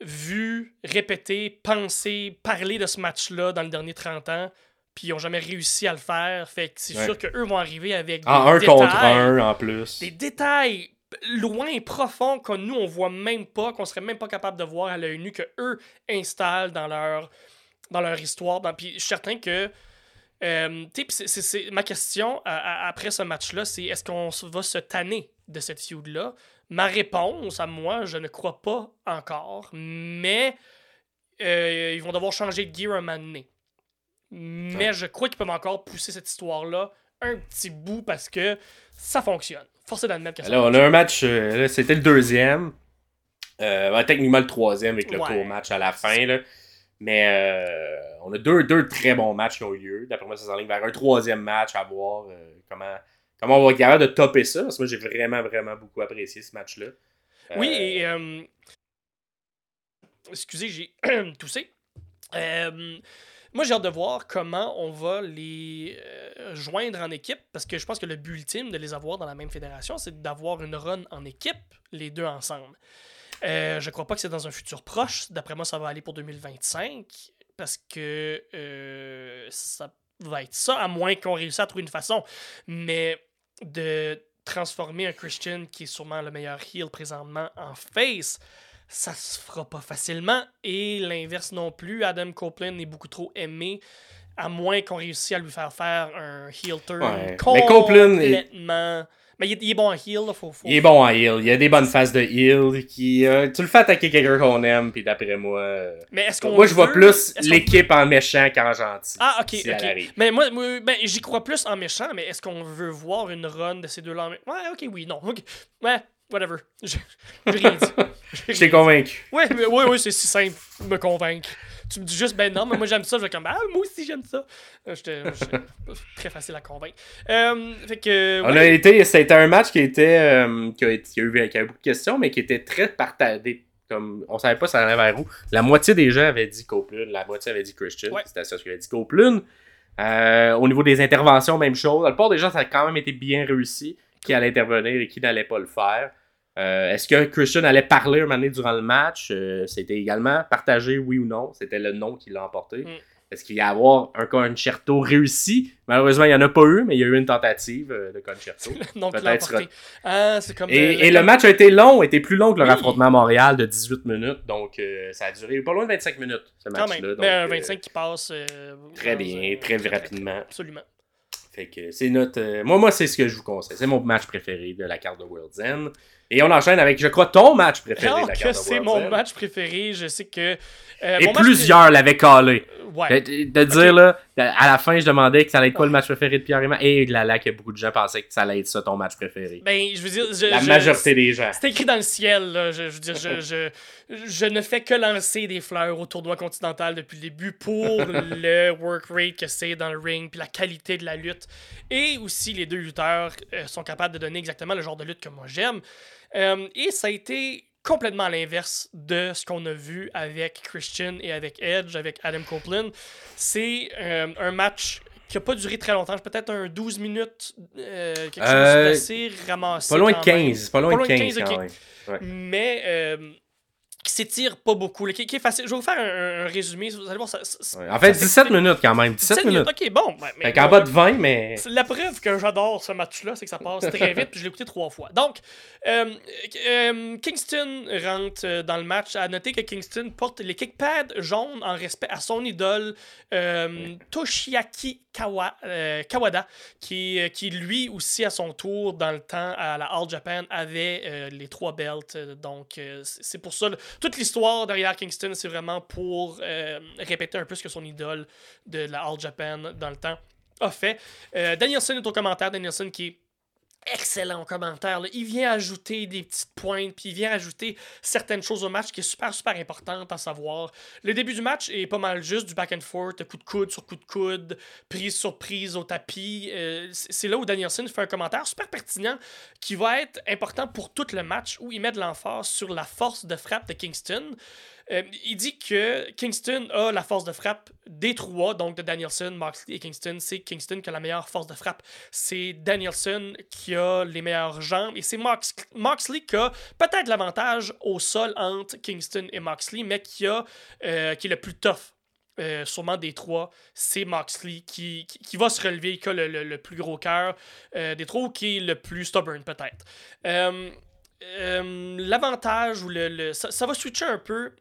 vu, répété, pensé, parler de ce match-là dans les derniers 30 ans, puis ils n'ont jamais réussi à le faire. Fait que c'est Ouais. sûr qu'eux vont arriver avec des En un détails, contre un en plus. des détails loin et profonds que nous, on voit même pas, qu'on serait même pas capable de voir à l'œil nu, que eux installent dans leur, dans leur histoire. Dans- Puis je suis certain que. Euh, c'est- ma question à- à- après ce match-là, c'est est-ce qu'on va se tanner de cette feud-là? Ma réponse à moi, je ne crois pas encore, mais euh, ils vont devoir changer de gear un moment donné. Mais Ouais. je crois qu'ils peuvent encore pousser cette histoire-là un petit bout parce que ça fonctionne. Forcé d'admettre que ça Là, on a un match, euh, c'était le deuxième. Euh, techniquement le troisième avec le Ouais. court match à la fin. Là. Mais euh, on a deux, deux très bons matchs qui ont eu lieu. D'après moi, ça s'enligne vers un troisième match à voir euh, comment, comment on va être capable de topper ça. Parce que moi, j'ai vraiment, vraiment beaucoup apprécié ce match-là. Oui, Euh, et. euh, Excusez, j'ai toussé. Moi, j'ai hâte de voir comment on va les joindre en équipe, parce que je pense que le but ultime de les avoir dans la même fédération, c'est d'avoir une run en équipe, les deux ensemble. Euh, je crois pas que c'est dans un futur proche. D'après moi, ça va aller pour 2025, parce que euh, ça va être ça, à moins qu'on réussisse à trouver une façon. Mais de transformer un Christian qui est sûrement le meilleur heel présentement en face, ça se fera pas facilement. Et l'inverse non plus. Adam Copeland est beaucoup trop aimé, à moins qu'on réussisse à lui faire faire un heel turn Ouais. Mais Copeland est- complètement. Mais il est, il est bon en heel, là, faut, faut- Il est bon en heal. Il y a des bonnes phases de heal. Qui, euh, tu le fais attaquer quelqu'un qu'on aime, puis d'après moi. euh, Mais est-ce qu'on Moi, je vois plus l'équipe en méchant qu'en gentil. Ah, ok, si ok. Mais moi, moi, ben, j'y crois plus en méchant, mais est-ce qu'on veut voir une run de ces deux-là en Ouais, ok, oui, non. Ouais, whatever. J'ai rien dit. Je t'ai convaincu. Ouais, mais- ouais, ouais, c'est si simple, me convaincre. Tu me dis juste, ben non, mais moi j'aime ça. Je vais comme, ah, moi aussi j'aime ça. Euh, J'étais très facile à convaincre. Euh, fait que. On a été, c'était un match qui était, euh, qui, a, été- qui a eu, qui a eu beaucoup de questions, mais qui était très partagé. Comme, on savait pas ça allait vers où. La moitié des gens avaient dit Copeland, la moitié avait dit Christian. Ouais. C'était ça ce qui avait dit Copeland. Euh, au niveau des interventions, même chose. La plupart des gens, ça a quand même été bien réussi. Qui allait intervenir et qui n'allait pas le faire. Euh, Est-ce que Christian allait parler un moment donné durant le match? Euh, C'était également partagé, oui ou non. C'était le non qui l'a emporté. Mm. Est-ce qu'il y a avoir un concerto réussi? Malheureusement, il n'y en a pas eu, mais il y a eu une tentative euh, de concerto. Peut-être. Ah, comme. Et, et le match a été long, était plus long que le Oui. raffrontement à Montréal de 18 minutes. Donc, euh, ça a duré pas loin de 25 minutes, ce match-là. même. donc, Mais un euh, 25 qui passe. très bien, très rapidement. Absolument. Fait que c'est notre. moi, moi c'est ce que je vous conseille. C'est mon match préféré de la carte de World's End. Et on enchaîne avec, je crois, ton match préféré Alors de la que c'est mon match préféré, je sais que. euh, Et plusieurs l'avaient calé. Ouais. De, de dire, là, à la fin, je demandais que ça allait être quoi le match préféré de Pierre Raymond. Et là, là, que beaucoup de gens pensaient que ça allait être ça ton match préféré. Ben, je veux dire. je- la je- majorité des gens. C'est écrit dans le ciel, là. Je, je veux dire, je, je, ne fais que lancer des fleurs au tournoi continental depuis le début pour le work rate que c'est dans le ring, puis la qualité de la lutte. Et aussi, les deux lutteurs euh, sont capables de donner exactement le genre de lutte que moi j'aime. Euh, et ça a été complètement à l'inverse de ce qu'on a vu avec Christian et avec Edge, avec Adam Copeland. C'est euh, un match qui n'a pas duré très longtemps, peut-être un 12 minutes, euh, quelque chose d'assez ramassé. Pas loin de quand même. 15. Pas loin de 15, ok. quand même. Ouais. Mais euh, qui s'étire pas beaucoup, là, qui, qui est facile. Je vais vous faire un, un résumé, vous allez voir. Ça, ça- Ouais. En fait, ça 17 s'explique. minutes quand même. 17 minutes. Ok, bon. ben, mais Fait bon, bas de 20, mais. La preuve que j'adore ce match-là, c'est que ça passe très vite, puis je l'ai écouté trois fois. Donc, euh, euh, Kingston rentre euh, dans le match. À noter que Kingston porte les kickpads jaunes en respect à son idole, Toshiaki Kawa- Kawada, qui, qui lui aussi, à son tour, dans le temps, à la All Japan, avait les trois belts. Donc, c'est pour ça. Toute l'histoire derrière Kingston, c'est vraiment pour euh, répéter un peu ce que son idole de la All Japan dans le temps a fait. Euh, Danielson est au commentaire. Danielson qui excellent commentaire. Il vient ajouter des petites pointes, puis il vient ajouter certaines choses au match qui est super, super importante à savoir. Le début du match est pas mal juste du back and forth, coup de coude sur coup de coude, prise sur prise au tapis. Euh, c'est là où Danielson fait un commentaire super pertinent qui va être important pour tout le match, où il met de l'emphase sur la force de frappe de Kingston. Euh, il dit que Kingston a la force de frappe des trois, donc de Danielson, Moxley et Kingston. C'est Kingston qui a la meilleure force de frappe. C'est Danielson qui a les meilleures jambes. Et c'est Mox Moxley qui a peut-être l'avantage au sol entre Kingston et Moxley, mais qui, euh, est le plus tough. Euh, sûrement des trois, c'est Moxley qui, qui, va se relever, qui a le, le, plus gros cœur des trois, qui est le plus stubborn peut-être. L'avantage, ou le, ça, ça, va switcher un peu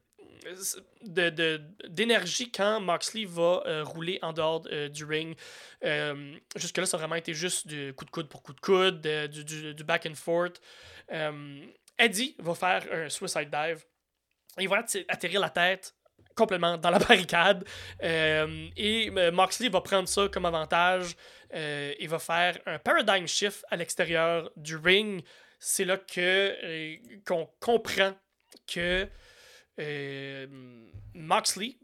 d'énergie quand Moxley va euh, rouler en dehors euh, du ring. Euh, jusque-là, ça a vraiment été juste du coup de coude pour coup de coude, du, du, back and forth. Eddie va faire un suicide dive. Il va atterrir la tête complètement dans la barricade. et Moxley va prendre ça comme avantage. il va faire un paradigm shift à l'extérieur du ring. C'est là qu'on comprend que euh, Moxley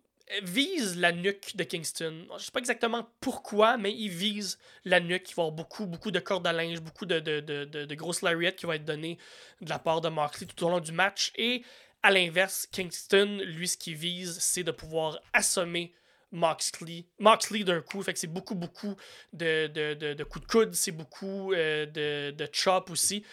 vise la nuque de Kingston. Je sais pas exactement pourquoi, mais il vise la nuque. Il va y avoir beaucoup, beaucoup de cordes à linge, beaucoup de, de, de, grosses lariats qui vont être données de la part de Moxley tout au long du match. Et à l'inverse, Kingston, lui, ce qu'il vise, c'est de pouvoir assommer Moxley, Moxley d'un coup. Fait que c'est beaucoup, beaucoup de, de, de, coups de coude, c'est beaucoup euh, de, de chop aussi.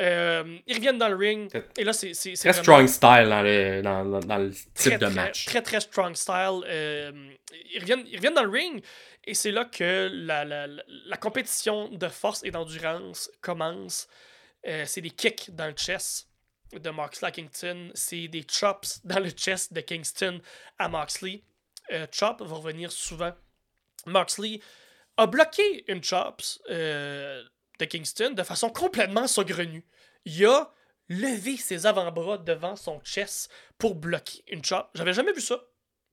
Euh, ils reviennent dans le ring. Et là, c'est. Très strong style dans le, dans, dans le type de match. Très, très strong style. Euh, ils, reviennent, ils reviennent dans le ring. Et c'est là que la, la, la, compétition de force et d'endurance commence. Euh, c'est des kicks dans le chest de Moxley à Kingston. C'est des chops dans le chest de Kingston à Moxley. chop va revenir souvent. Moxley a bloqué une chops de Kingston de façon complètement saugrenue. Il a levé ses avant-bras devant son chest pour bloquer une chop. J'avais jamais vu ça.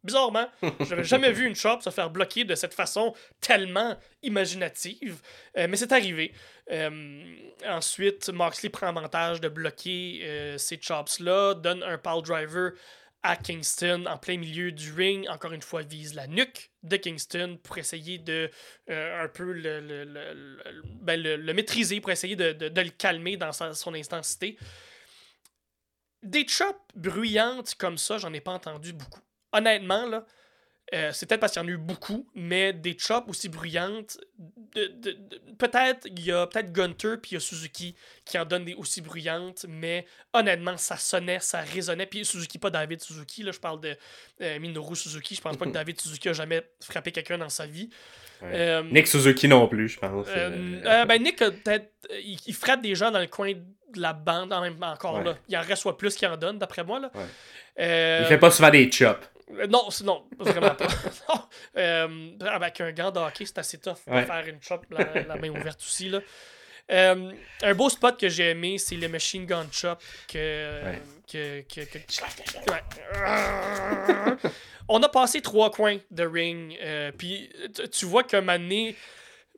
Bizarrement, j'avais jamais vu une chop se faire bloquer de cette façon tellement imaginative, euh, mais c'est arrivé. Euh, ensuite, Moxley prend avantage de bloquer euh, ces chops-là, donne un pile driver à Kingston en plein milieu du ring. Encore une fois, vise la nuque de Kingston pour essayer de euh, un peu ben, le, maîtriser, pour essayer de, de, le calmer dans son intensité. Des chops bruyantes comme ça, j'en ai pas entendu beaucoup. Honnêtement, là, euh, c'est peut-être parce qu'il y en a eu beaucoup, mais des chops aussi bruyantes. De, peut-être il y a peut-être Gunter puis il y a Suzuki qui en donnent des aussi bruyantes, mais honnêtement, ça sonnait, ça résonnait. Puis Suzuki, pas David Suzuki, là, je parle de euh, Minoru Suzuki. Je pense pas que David Suzuki a jamais frappé quelqu'un dans sa vie. Euh, Nick Suzuki non plus, je pense. ben Nick, peut-être, il, frappe des gens dans le coin de la bande en même encore. Là. Il en reçoit plus qu'il en donne, d'après moi. Là. il fait pas souvent des chops. Euh, non, non, vraiment pas. Euh, avec un gant de hockey, c'est assez tough de faire une chop la, main ouverte aussi. Là. Euh, un beau spot que j'ai aimé, c'est le machine gun chop que, que, que, On a passé trois coins de ring, puis tu vois moment donné,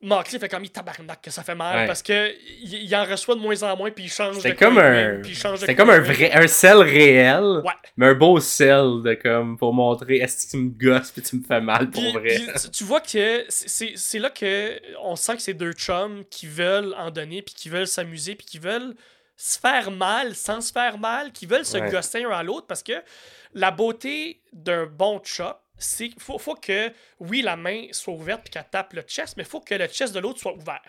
Moxley fait comme il tabarnak que ça fait mal parce que il, en reçoit de moins en moins puis il change de comme un c'est comme un vrai un sel réel mais un beau sel de comme pour montrer est-ce que tu me gosses puis tu me fais mal pour vrai? tu, vois que c'est là que on sent que c'est deux chums qui veulent en donner puis qui veulent s'amuser puis qui veulent se faire mal sans se faire mal qui veulent se gosser un à l'autre parce que la beauté d'un bon chop c'est faut, faut que, oui, la main soit ouverte et qu'elle tape le chest, mais il faut que le chest de l'autre soit ouvert.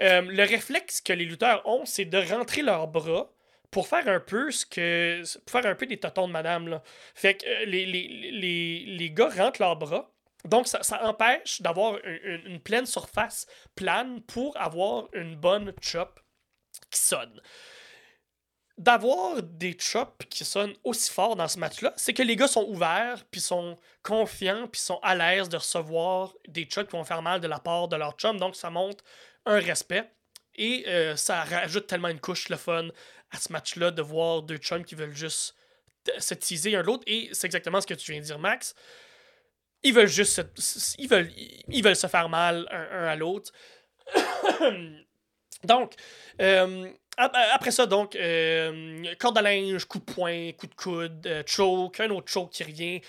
Euh, le réflexe que les lutteurs ont, c'est de rentrer leurs bras pour faire un peu ce que. pour faire un peu des totons de madame. Là. Fait que euh, les, les, les, gars rentrent leurs bras. Donc, ça, empêche d'avoir une, une, pleine surface plane pour avoir une bonne chop qui sonne d'avoir des chops qui sonnent aussi fort dans ce match-là, c'est que les gars sont ouverts, puis sont confiants, puis sont à l'aise de recevoir des chops qui vont faire mal de la part de leur chum. Donc, ça montre un respect. Et euh, ça rajoute tellement une couche le fun à ce match-là de voir deux chums qui veulent juste se teaser un l'autre. Et c'est exactement ce que tu viens de dire, Max. Ils veulent juste se, ils veulent, ils veulent se faire mal un, à l'autre. Donc, euh, après ça, donc, euh, corde à linge, coup de poing, coup de coude, euh, choke, un autre choke qui revient.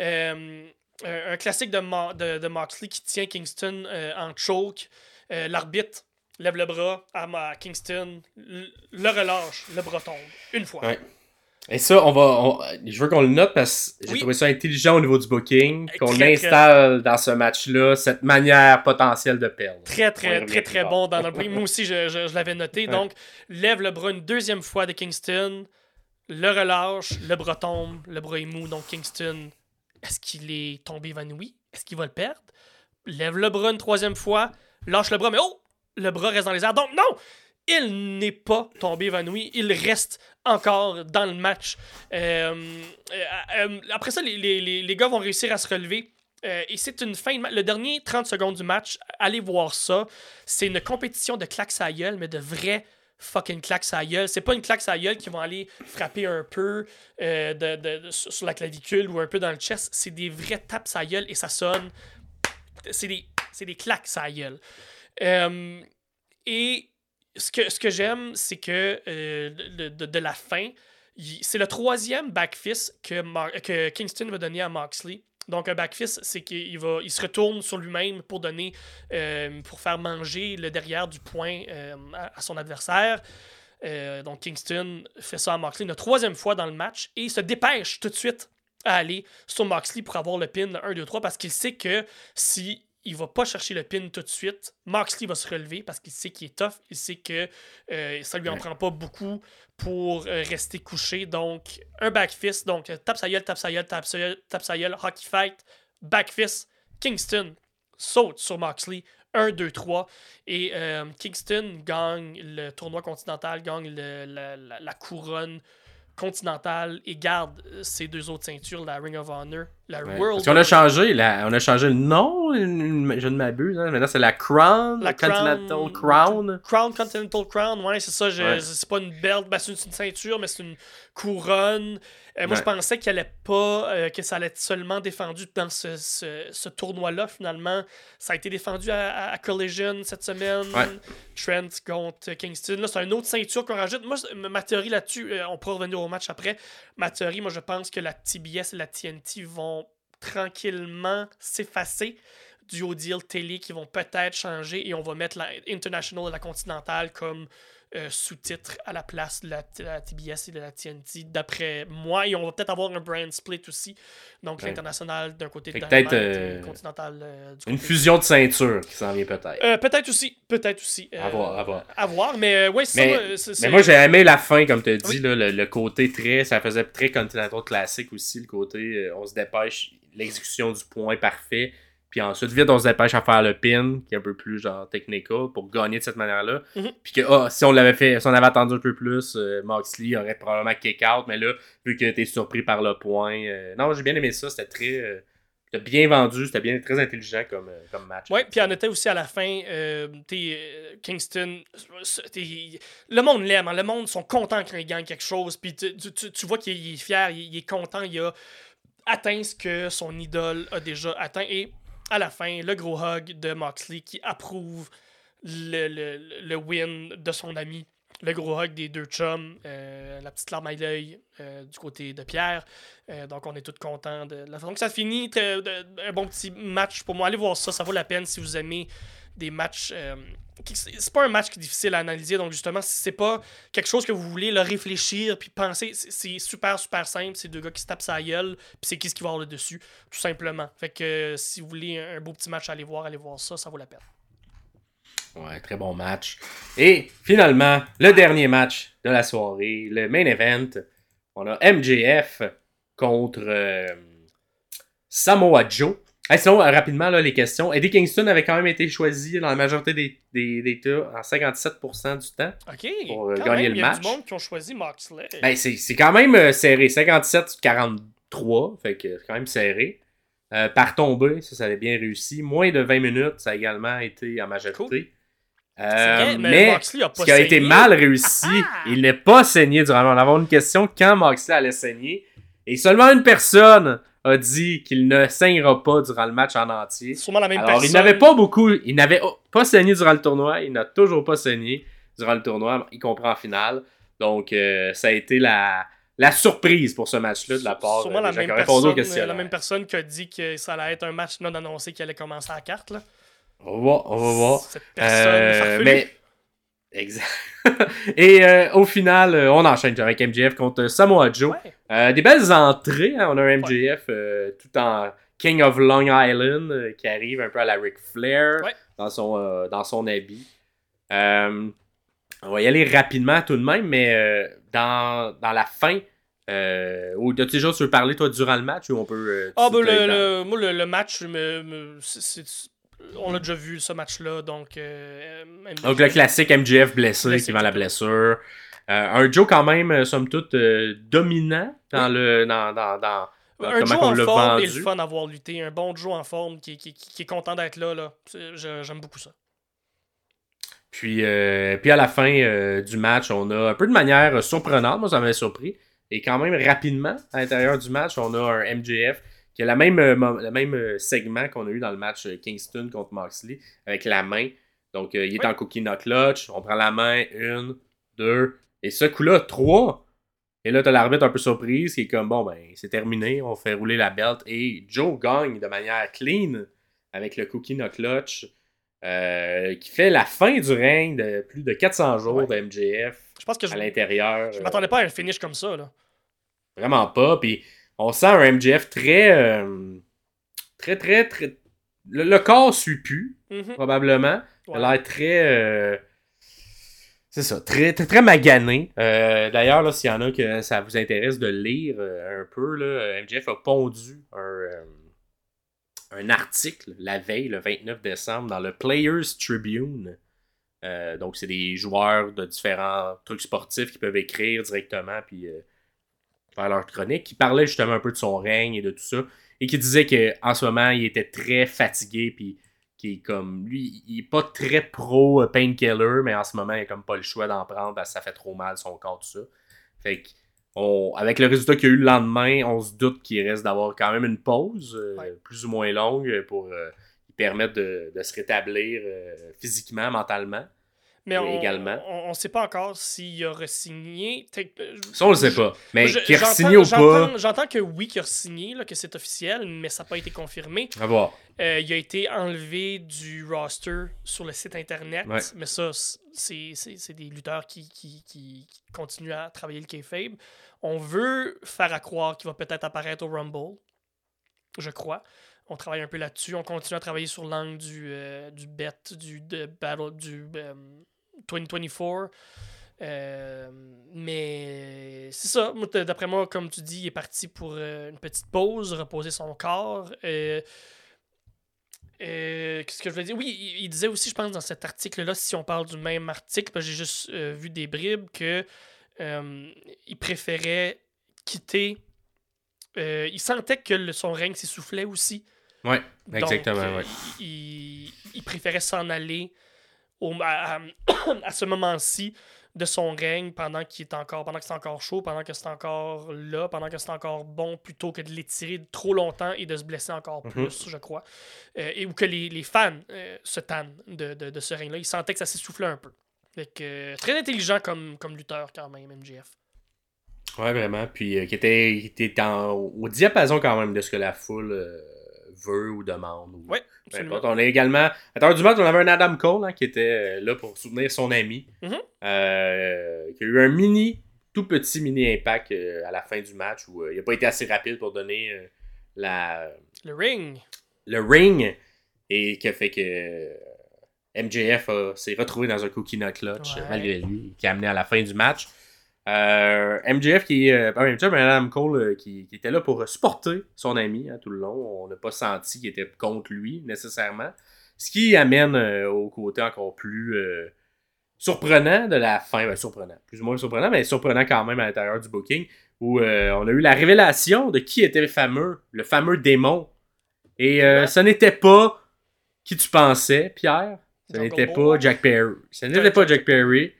Euh, un classique de, de, de, Moxley qui tient Kingston en choke. L'arbitre lève le bras à, Kingston, le relâche, le bras tombe. Une fois. Et ça, on va, on- je veux qu'on le note parce que j'ai Oui. trouvé ça intelligent au niveau du booking, qu'on très, installe dans ce match-là cette manière potentielle de perdre. Très, très, très, très bon dans le Moi aussi, je, je- je l'avais noté. Ouais. Donc, lève le bras une deuxième fois de Kingston, le relâche, le bras tombe, le bras est mou. Donc, Kingston, est-ce qu'il est tombé évanoui? Est-ce qu'il va le perdre? Lève le bras une troisième fois, lâche le bras, mais oh! Le bras reste dans les airs. Donc, non! Il n'est pas tombé évanoui. Il reste encore dans le match. Euh, euh, euh, après ça, les, gars vont réussir à se relever. Et c'est une fin de match. Le dernier 30 secondes du match, allez voir ça. C'est une compétition de claques à gueule, mais de vraies fucking claques à gueule. C'est pas une claque à gueule qui vont aller frapper un peu sur la clavicule ou un peu dans le chest. C'est des vrais tapes à gueule et ça sonne. C'est des, des claques à gueule. Et ce que, j'aime, c'est que euh, de, la fin, c'est le troisième backfist que, Kingston va donner à Moxley. Donc, un backfist, c'est qu'il va, il se retourne sur lui-même pour donner, euh, pour faire manger le derrière du poing euh, à, à son adversaire. Donc, Kingston fait ça à Moxley une troisième fois dans le match et il se dépêche tout de suite à aller sur Moxley pour avoir le pin le 1, 2, 3 parce qu'il sait que si il va pas chercher le pin tout de suite, Moxley va se relever parce qu'il sait qu'il est tough, il sait que euh, ça lui en prend pas beaucoup pour euh, rester couché. Donc, un backfist, donc euh, tape sa gueule, tape sa gueule, tape sa gueule, tape sa gueule, hockey fight, backfist, Kingston saute sur Moxley. 1, 2, 3. Et euh, Kingston gagne le tournoi continental, gagne le- la, la- la couronne continentale et garde ses deux autres ceintures, la Ring of Honor, la Ouais. World. Parce qu'on a changé, la- on a changé le nom, je ne m'abuse. hein. Maintenant, c'est la Crown, La Continental Crown- Crown. Crown Continental Crown, ouais, c'est ça. Ouais. C'est pas une belt, ben, c'est une, ceinture, mais c'est une couronne. Euh, moi, Ouais. je pensais qu'elle allait pas, euh, que ça allait être seulement défendu dans ce, ce- ce tournoi-là. Finalement, ça a été défendu à, Collision cette semaine. Trent contre Kingston. Là, c'est une autre ceinture qu'on rajoute. Moi, ma théorie là-dessus, euh, on pourra revenir au match après. Ma théorie, moi, je pense que la TBS et la TNT vont tranquillement s'effacer du au deal télé qui vont peut-être changer et on va mettre la International et la Continentale comme euh, sous-titre à la place de la, de la TBS et de la TNT, d'après moi. Et on va peut-être avoir un brand split aussi. Donc Ouais. l'international d'un côté de peut-être, euh, continental euh, du Une côté- fusion de ceinture qui s'en vient peut-être. Peut-être aussi, peut-être aussi. À voir, à voir. À voir, mais ouais, c'est Mais- ça. Mais moi, j'ai aimé la fin, comme tu as dit, Oui. là, le, le côté très. Ça faisait très Continental classique aussi, le côté on se dépêche, l'exécution du point parfait. Puis ensuite, vite, on se dépêche à faire le pin, qui est un peu plus genre technical, pour gagner de cette manière-là. Mhm. Puis que ah, si on l'avait fait, si on avait attendu un peu plus, euh, Moxley aurait probablement kick out. Mais là, vu que t'es surpris par le point. euh, Non, j'ai bien aimé ça. C'était très. euh, C'était bien vendu, c'était bien très intelligent comme, euh, comme match. Ouais, puis en était aussi à la fin, euh, t'es, Kingston, le monde l'aime, hein, le monde sont contents quand il gagne quelque chose, puis tu, tu- tu- vois qu'il est- il est fier, il, il est content, il a atteint ce que son idole a déjà atteint, et à la fin, le gros hug de Moxley qui approuve le, le- le win de son ami, le gros hug des deux chums, euh, la petite larme à l'œil euh, du côté de Pierre. Euh, donc, on est tous contents de la façon que ça finit. Un bon petit match pour moi. Allez voir ça, ça vaut la peine si vous aimez des matchs. c'est pas un match qui est difficile à analyser, donc justement, si c'est pas quelque chose que vous voulez le réfléchir puis penser, c'est super, super simple. C'est deux gars qui se tapent sa gueule, puis c'est qui ce qui va avoir le dessus, tout simplement. Fait que si vous voulez un beau petit match à aller voir, allez voir ça, ça vaut la peine. Ouais, très bon match. Et finalement, le dernier match de la soirée, le main event. On a MJF contre euh, Samoa Joe. Hey, sinon, euh, rapidement, là, les questions. Eddie Kingston avait quand même été choisi dans la majorité des, des, des en 57% du temps. Pour, euh, quand gagner même, le il y a match. du monde qui ont choisi Moxley. Ben, c'est c'est quand même serré. 57-43, fait que c'est quand même serré. Euh, par tombée, ça, ça avait bien réussi. Moins de 20 minutes, ça a également été en majorité. Vrai, mais Moxley a pas ce qui a été mal réussi, Ah! il n'est pas saigné durant. On va avoir une question quand Moxley allait saigner. Et seulement une personne a dit qu'il ne saignera pas durant le match en entier. Sûrement la même Alors, personne. il n'avait pas beaucoup. Il n'avait pas saigné durant le tournoi. Il n'a toujours pas saigné durant le tournoi, y compris en finale. Donc, euh, ça a été la, la surprise pour ce match-là de la part Sûrement euh, la même, qui ont répondu aux personne, questions. la même personne qui a dit que ça allait être un match non annoncé qui allait commencer à la carte. Là. On va voir, on va voir. Cette personne farfelue. mais Exact. Et euh, au final, euh, on enchaîne avec MJF contre Samoa Joe. Ouais. Euh, des belles entrées. hein. On a un MJF tout en King of Long Island qui arrive un peu à la Ric Flair Ouais. dans, son, dans son habit. On va y aller rapidement tout de même, mais dans, dans la fin, ou as-tu déjà tu veux parler toi durant le match ou on peut. Ah, tout ben, le, le- moi, le, le match, me, c'est- on a déjà vu ce match-là, donc. euh. Donc le classique MJF blessé, Blessé, qui vend la blessure. Euh, un Joe quand même, euh, somme toute, dominant dans le. dans, dans, dans- Un Joe en forme vendu. et le fun à voir lutter. Un bon Joe en forme qui, qui, qui- qui est content d'être là. là. J'aime beaucoup ça. Puis, euh, puis à la fin euh, du match, on a un peu de manière surprenante, moi ça m'avait surpris. Et quand même rapidement, à l'intérieur du match, on a un MJF qui a la même, euh, le même euh, segment qu'on a eu dans le match euh, Kingston contre Moxley avec la main. Donc il est Oui. en cookie nut clutch, on prend la main, une, deux, et ce coup-là, trois. Et là, t'as l'arbitre un peu surprise qui est comme bon ben c'est terminé, on fait rouler la belt et Joe gagne de manière clean avec le cookie nut clutch. euh, qui fait la fin du règne de plus de 400 jours Ouais. de MJF Je pense que à l'intérieur. je m'attendais pas à un finish comme ça. Là. Vraiment pas. Puis on sent un MJF très. euh, très, très, très. Le, le corps suit plus, Mhm. probablement. Il a l'air très. euh, C'est ça, très, très, très magané. Euh, D'ailleurs, là, s'il y en a que ça vous intéresse de lire un peu, là, MJF a pondu un, un article la veille, le 29 décembre, dans le Players Tribune. Donc, c'est des joueurs de différents trucs sportifs qui peuvent écrire directement puis faire leur chronique, qui parlaient justement un peu de son règne et de tout ça, et qui disait qu'en ce moment, il était très fatigué, puis qui est comme lui, il est pas très pro euh, painkiller, mais en ce moment, il a comme pas le choix d'en prendre parce que ça fait trop mal son corps, tout ça. Fait que, on, avec le résultat qu'il y a eu le lendemain, on se doute qu'il reste d'avoir quand même une pause, euh, Ouais. plus ou moins longue, pour euh, lui permettre de, de se rétablir euh, physiquement, mentalement. Mais on, également. on, on sait pas encore s'il a re-signé. Euh, Ça, on le sait pas. Mais qu'il a signé ou pas, j'entends- que oui, qu'il a signé, là, que c'est officiel, mais ça n'a pas été confirmé. on va voir. Euh, il a été enlevé du roster sur le site internet, Ouais. mais ça, c'est des lutteurs qui, qui, qui- qui continuent à travailler le kayfabe. On veut faire à croire qu'il va peut-être apparaître au Rumble, je crois. On travaille un peu là-dessus. On continue à travailler sur l'angle du, euh, du bet, du battle, du euh, 2024. Euh, mais c'est ça. D'après moi, comme tu dis, il est parti pour euh, une petite pause, reposer son corps. Euh, euh, Qu'est-ce que je veux dire? Oui, il, disait aussi, je pense, dans cet article-là, si on parle du même article, j'ai juste euh, vu des bribes, que euh, il préférait quitter. euh, il sentait que son règne s'essoufflait aussi. Donc, exactement. euh, ouais. il, il préférait s'en aller au, à, à- à ce moment-ci de son règne pendant qu'il est encore pendant que c'est encore chaud, pendant que c'est encore là, pendant que c'est encore bon, plutôt que de l'étirer trop longtemps et de se blesser encore Mhm. plus, je crois. Euh, et ou que les, les fans euh, se tannent de, de, de ce règne-là. Il sentait que ça s'essoufflait un peu. Fait que, euh, très intelligent comme, comme lutteur quand même, MJF. Ouais, vraiment. Puis qui était, qui était en- au diapason quand même de ce que la foule veut ou demande. Ou, peu absolument. On a également. À l'heure du match, on avait un Adam Cole hein, qui était euh, là pour soutenir son ami. Mhm. Euh, qui a eu un mini, tout petit mini impact euh, à la fin du match où il n'a pas été assez rapide pour donner la, Le ring. le ring et qui a fait que MJF s'est retrouvé dans un cookie nut clutch Ouais. malgré lui, qui a amené à la fin du match. Euh, MJF qui euh, MJF, mais Adam Cole euh, qui, qui était là pour supporter son ami hein, tout le long. On n'a pas senti qu'il était contre lui nécessairement. Ce qui amène euh, au côté encore plus euh, surprenant de la fin. Ben, surprenant, plus ou moins surprenant, mais surprenant quand même à l'intérieur du booking. Où euh, on a eu la révélation de qui était le fameux, le fameux démon. Et euh, ce n'était pas qui tu pensais, Pierre. Ce n'était pas Jack Perry. Ce n'était pas Jack Perry.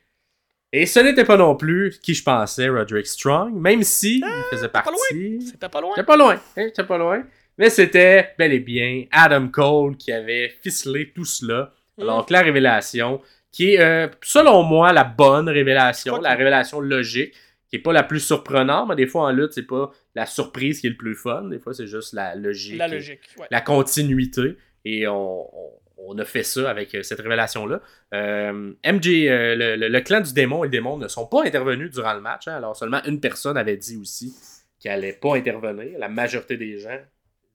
Et ce n'était pas non plus qui je pensais, Roderick Strong, même si il faisait pas partie. C'était pas loin. C'était pas loin. hein, C'était pas loin. Mais c'était bel et bien Adam Cole qui avait ficelé tout cela. Mm. Alors que la révélation, qui est, euh, selon moi, la bonne révélation, la révélation logique, qui est pas la plus surprenante, mais des fois en lutte, c'est pas la surprise qui est le plus fun. Des fois, c'est juste la logique. La logique. Ouais. La continuité. Et on, on- on a fait ça avec euh, cette révélation-là. Euh, MJ, euh, le, le- clan du démon et le démon ne sont pas intervenus durant le match. hein. alors seulement une personne avait dit aussi qu'elle allait pas intervenir. La majorité des gens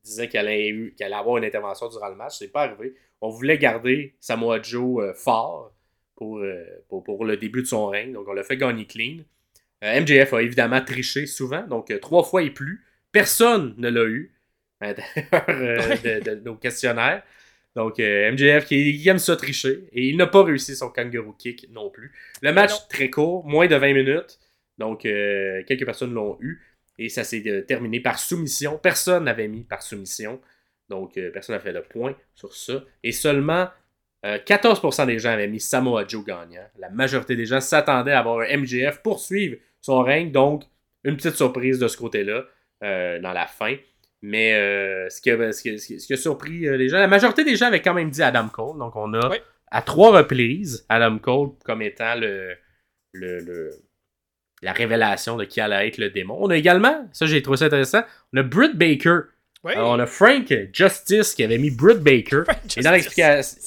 disaient qu'elle allait, avoir une intervention durant le match. C'est pas arrivé. On voulait garder Samoa Joe fort pour, le début de son règne. Donc on l'a fait gagner clean. MJF a évidemment triché souvent, donc trois fois et plus. Personne ne l'a eu de, de nos questionnaires. Donc euh, MJF qui, qui aime ça tricher et il n'a pas réussi son kangaroo kick non plus. Le match non. très court, moins de 20 minutes. Donc euh, quelques personnes l'ont eu et ça s'est euh, terminé par soumission. Personne n'avait mis par soumission. Donc personne n'a fait le point sur ça. Et seulement euh, 14% des gens avaient mis Samoa Joe gagnant. La majorité des gens s'attendaient à avoir un MJF poursuivre son règne. Donc, une petite surprise de ce côté-là dans la fin. Mais euh, ce, qui a, ce, qui a- ce qui a- ce qui a surpris euh, les gens, la majorité des gens avaient quand même dit Adam Cole. Donc, on a Oui. à trois reprises Adam Cole comme étant le, le, le- la révélation de qui allait être le démon. On a également, ça j'ai trouvé ça intéressant, on a Britt Baker. Oui. Alors, on a Frank Justice qui avait mis Britt Baker. Et dans l'explication.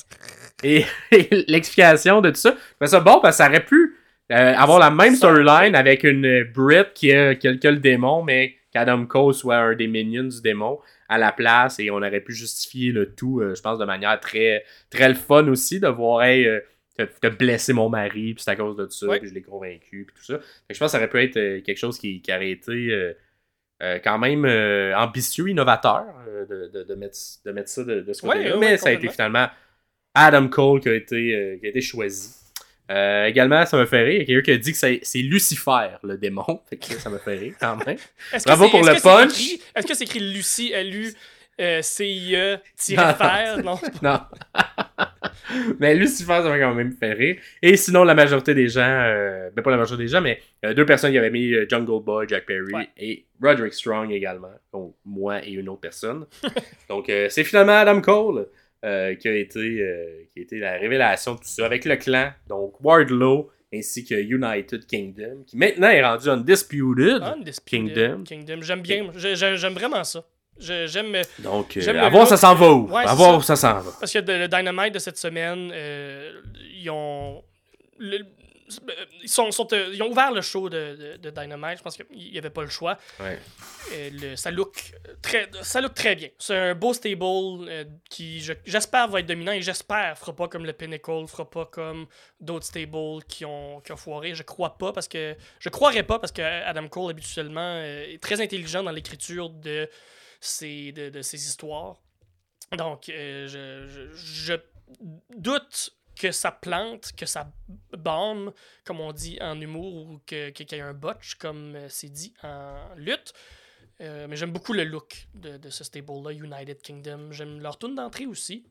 Et, et l'explication de tout ça, je ça bon parce que ça aurait pu euh, avoir la même storyline avec une euh, Brit qui a, qui a- qui a le démon, mais qu'Adam Cole soit un des minions du démon à la place et on aurait pu justifier le tout, euh, je pense, de manière très, très le fun aussi, de voir, hey, euh, t'as blessé mon mari, puis c'est à cause de ça, Ouais. puis je l'ai convaincu, puis tout ça. Fait que je pense que ça aurait pu être euh, quelque chose qui, qui aurait été euh, quand même ambitieux, innovateur de, de, de mettre, de mettre ça de, de ce côté-là, ouais, mais ça a été finalement Adam Cole qui a été, qui a été choisi. Euh, également, ça me fait rire. Il y a quelqu'un qui a dit que c'est Lucifer, le démon. Fait que ça me fait rire quand même. Que Bravo pour le que punch. Est-ce que c'est écrit Lucie, L-U, euh, C-I-E, Non, tiré fer? Non. non. mais Lucifer, ça m'a quand même fait rire. Et sinon, la majorité des gens, euh, ben pas la majorité des gens, mais euh, deux personnes qui avaient mis Jungle Boy, Jack Perry Ouais. et Roderick Strong également. Donc, moi et une autre personne. Donc, c'est finalement Adam Cole euh, qui, a été, euh, qui a été la révélation de tout ça avec le clan. Donc, Wardlow ainsi que United Kingdom, qui maintenant est rendu Undisputed. Undisputed Kingdom. Kingdom. J'aime bien. J'aime vraiment ça. J'aime. Donc, euh, à voir ça s'en va où. Ouais, à voir ça. où ça s'en va. Parce que le Dynamite de cette semaine, euh, ils ont. le- ils, sont, sont, euh, ils ont ouvert le show de, de- de Dynamite. Je pense qu'il n'y avait pas le choix. Ouais. Euh, le- ça, look très, ça look très bien. C'est un beau stable euh, qui, je- j'espère, va être dominant et j'espère fera pas comme le Pinnacle, fera pas comme d'autres stables qui ont, qui ont foiré. Je crois pas parce que. Je croirais pas parce que Adam Cole, habituellement, euh, est très intelligent dans l'écriture de ses, de, de ses histoires. Donc, euh, je, je- je doute que ça plante, que ça bombe, comme on dit en humour, ou que- qu'il y ait un botch, comme euh, c'est dit en lutte. Euh, mais j'aime beaucoup le look de, de ce stable-là, United Kingdom. J'aime leur tourne d'entrée aussi.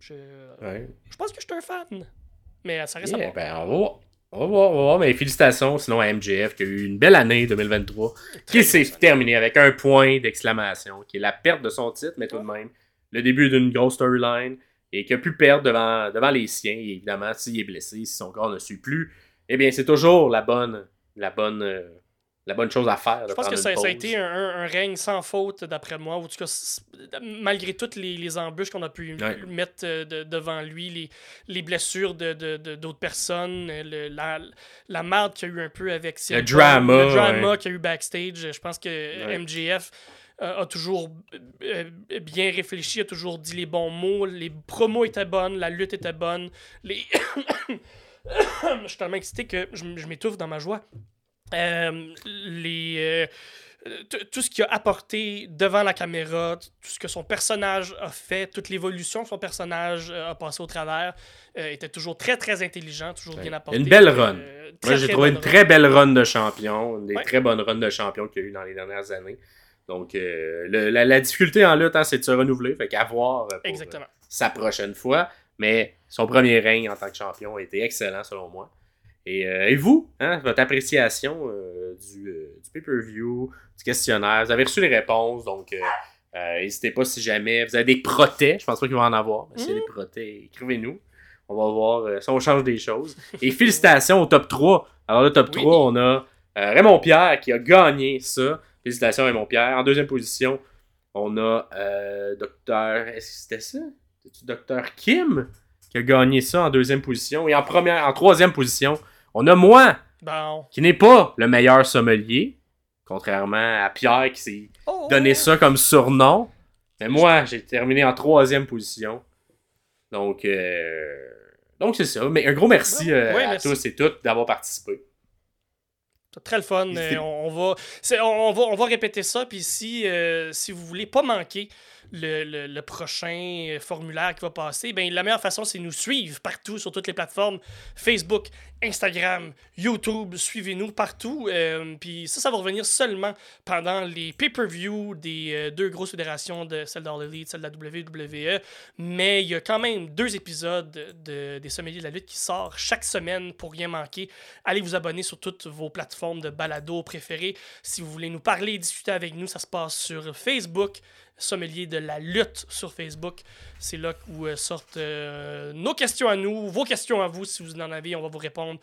Je, Ouais. je pense que je suis un fan. Mais ça reste à Yeah, voir. ben, on va voir. On va voir, on va voir. Mais félicitations sinon à MJF qui a eu une belle année 2023 Très qui s'est terminée avec un point d'exclamation qui est la perte de son titre, mais tout de même le début d'une grosse storyline et qui a pu perdre devant, devant les siens. Et évidemment, s'il est blessé, si son corps ne suit plus, eh bien, c'est toujours la bonne, la bonne, euh, la bonne chose à faire. Je pense que ça, ça a été un, règne sans faute, d'après moi. Ou en tout cas, malgré toutes les, les embûches qu'on a pu Ouais. mettre euh, de- devant lui, les, les blessures de, de- de- d'autres personnes, le- la, la merde qu'il y a eu un peu avec Punk, drama, le drama ouais. qu'il y a eu backstage. Je pense que Ouais. MJF euh, a toujours euh, bien réfléchi, a toujours dit les bons mots, les promos étaient bonnes, la lutte était bonne. Les... je suis tellement excité que je, m'étouffe dans ma joie. Euh, les, euh, tout ce qu'il a apporté devant la caméra, tout ce que son personnage a fait, toute l'évolution que son personnage euh, a passé au travers, euh, était toujours très très intelligent, toujours bien apporté. Une belle run. Euh, Moi, j'ai trouvé une très belle run de champion, une des Ouais. très bonnes runs de champion qu'il y a eu dans les dernières années. Donc, euh, le- la, la difficulté en lutte, hein, c'est de se renouveler. Fait qu'à voir euh, pour, Exactement. euh, sa prochaine fois. Mais son premier règne en tant que champion a été excellent, selon moi. Et, euh, et vous, hein, votre appréciation du, du pay-per-view, du questionnaire, vous avez reçu les réponses, donc n'hésitez pas si jamais vous avez des protets, je pense pas qu'il va en avoir, mais s'il y a des protets, écrivez-nous. On va voir si on change des choses. Et félicitations au top 3. Alors, le top Oui. 3, on a Raymond Pierre qui a gagné ça. Félicitations Raymond Pierre. En deuxième position, on a euh, Docteur. Est-ce que c'était ça? C'est Dr. Kim qui a gagné ça en deuxième position? Et en, première, en troisième position, on a moi, Bon. qui n'est pas le meilleur sommelier, contrairement à Pierre qui s'est Oh, donné ça comme surnom. Mais moi, j'ai terminé en troisième position. Donc, euh, donc c'est ça. Mais un gros merci, euh, à tous et toutes d'avoir participé. Très le fun. Va, on va, on va répéter ça. Puis si, euh, si vous voulez pas manquer le, le- prochain euh, formulaire qui va passer, ben, la meilleure façon, c'est nous suivre partout sur toutes les plateformes Facebook, Instagram, YouTube. Suivez-nous partout. Euh, puis ça, ça va revenir seulement pendant les pay-per-view des euh, deux grosses fédérations, de celle d'All Elite, celle de la WWE. Mais il y a quand même deux épisodes de, des Sommeliers de la lutte qui sortent chaque semaine pour rien manquer. Allez vous abonner sur toutes vos plateformes de balado préférées. Si vous voulez nous parler, discuter avec nous, ça se passe sur Facebook, Sommelier de la lutte sur Facebook. C'est là où euh, sortent euh, nos questions à nous, vos questions à vous si vous en avez, on va vous répondre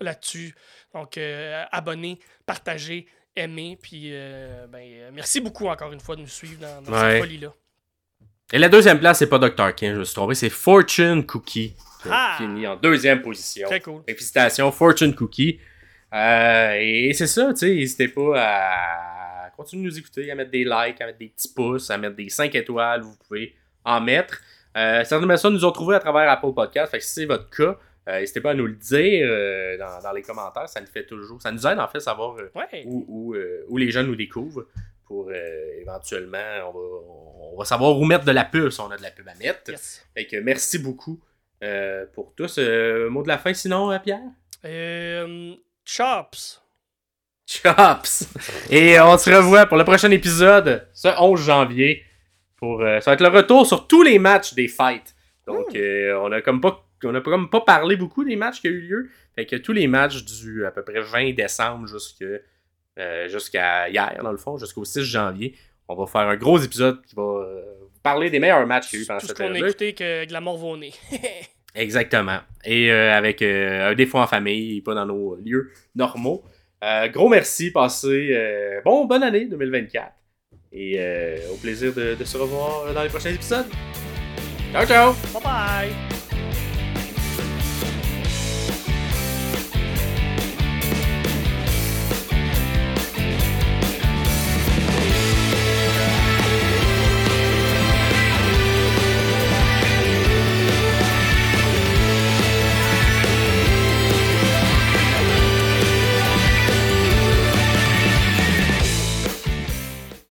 là-dessus. Donc, euh, abonnez, partagez, aimez, puis euh, ben, merci beaucoup encore une fois de nous suivre dans, dans Ouais. cette folie-là. Et la deuxième place, c'est pas Dr. King, je me suis trompé, c'est Fortune Cookie qui Ah! fini en deuxième position. Très cool. Félicitations, Fortune Cookie. Euh, et c'est ça, tu sais, n'hésitez pas à continuer de nous écouter, à mettre des likes, à mettre des petits pouces, à mettre des 5 étoiles, vous pouvez en mettre. Euh, certaines personnes nous ont trouvé à travers Apple Podcast, fait que si c'est votre cas, euh, n'hésitez pas à nous le dire euh, dans, dans les commentaires, ça nous fait toujours, ça nous aide en fait à savoir euh, Ouais. où, où, où les gens nous découvrent pour éventuellement, on va, on va savoir où mettre de la pub si on a de la pub à mettre. Yes. Fait que merci beaucoup pour tous. Mot de la fin sinon, Pierre? Chops. Chops! Et on se revoit pour le prochain épisode, ce 11 janvier. Pour, euh, ça va être le retour sur tous les matchs des fights. Donc, Ouh. euh, on a comme pas on a comme pas parlé beaucoup des matchs qui ont eu lieu. Fait que tous les matchs du à peu près 20 décembre euh, jusqu'à hier, dans le fond, jusqu'au 6 janvier, on va faire un gros épisode qui va euh, parler des meilleurs matchs qu'il y a eu pendant Tout ce cette qu'on a écouté que Glamour va au nez. Exactement. Et euh, avec euh, des fois en famille pas dans nos lieux normaux. Euh, gros merci, passez euh, bon bonne année 2024. Et euh, au plaisir de, de se revoir dans les prochains épisodes. Ciao ciao! bye bye!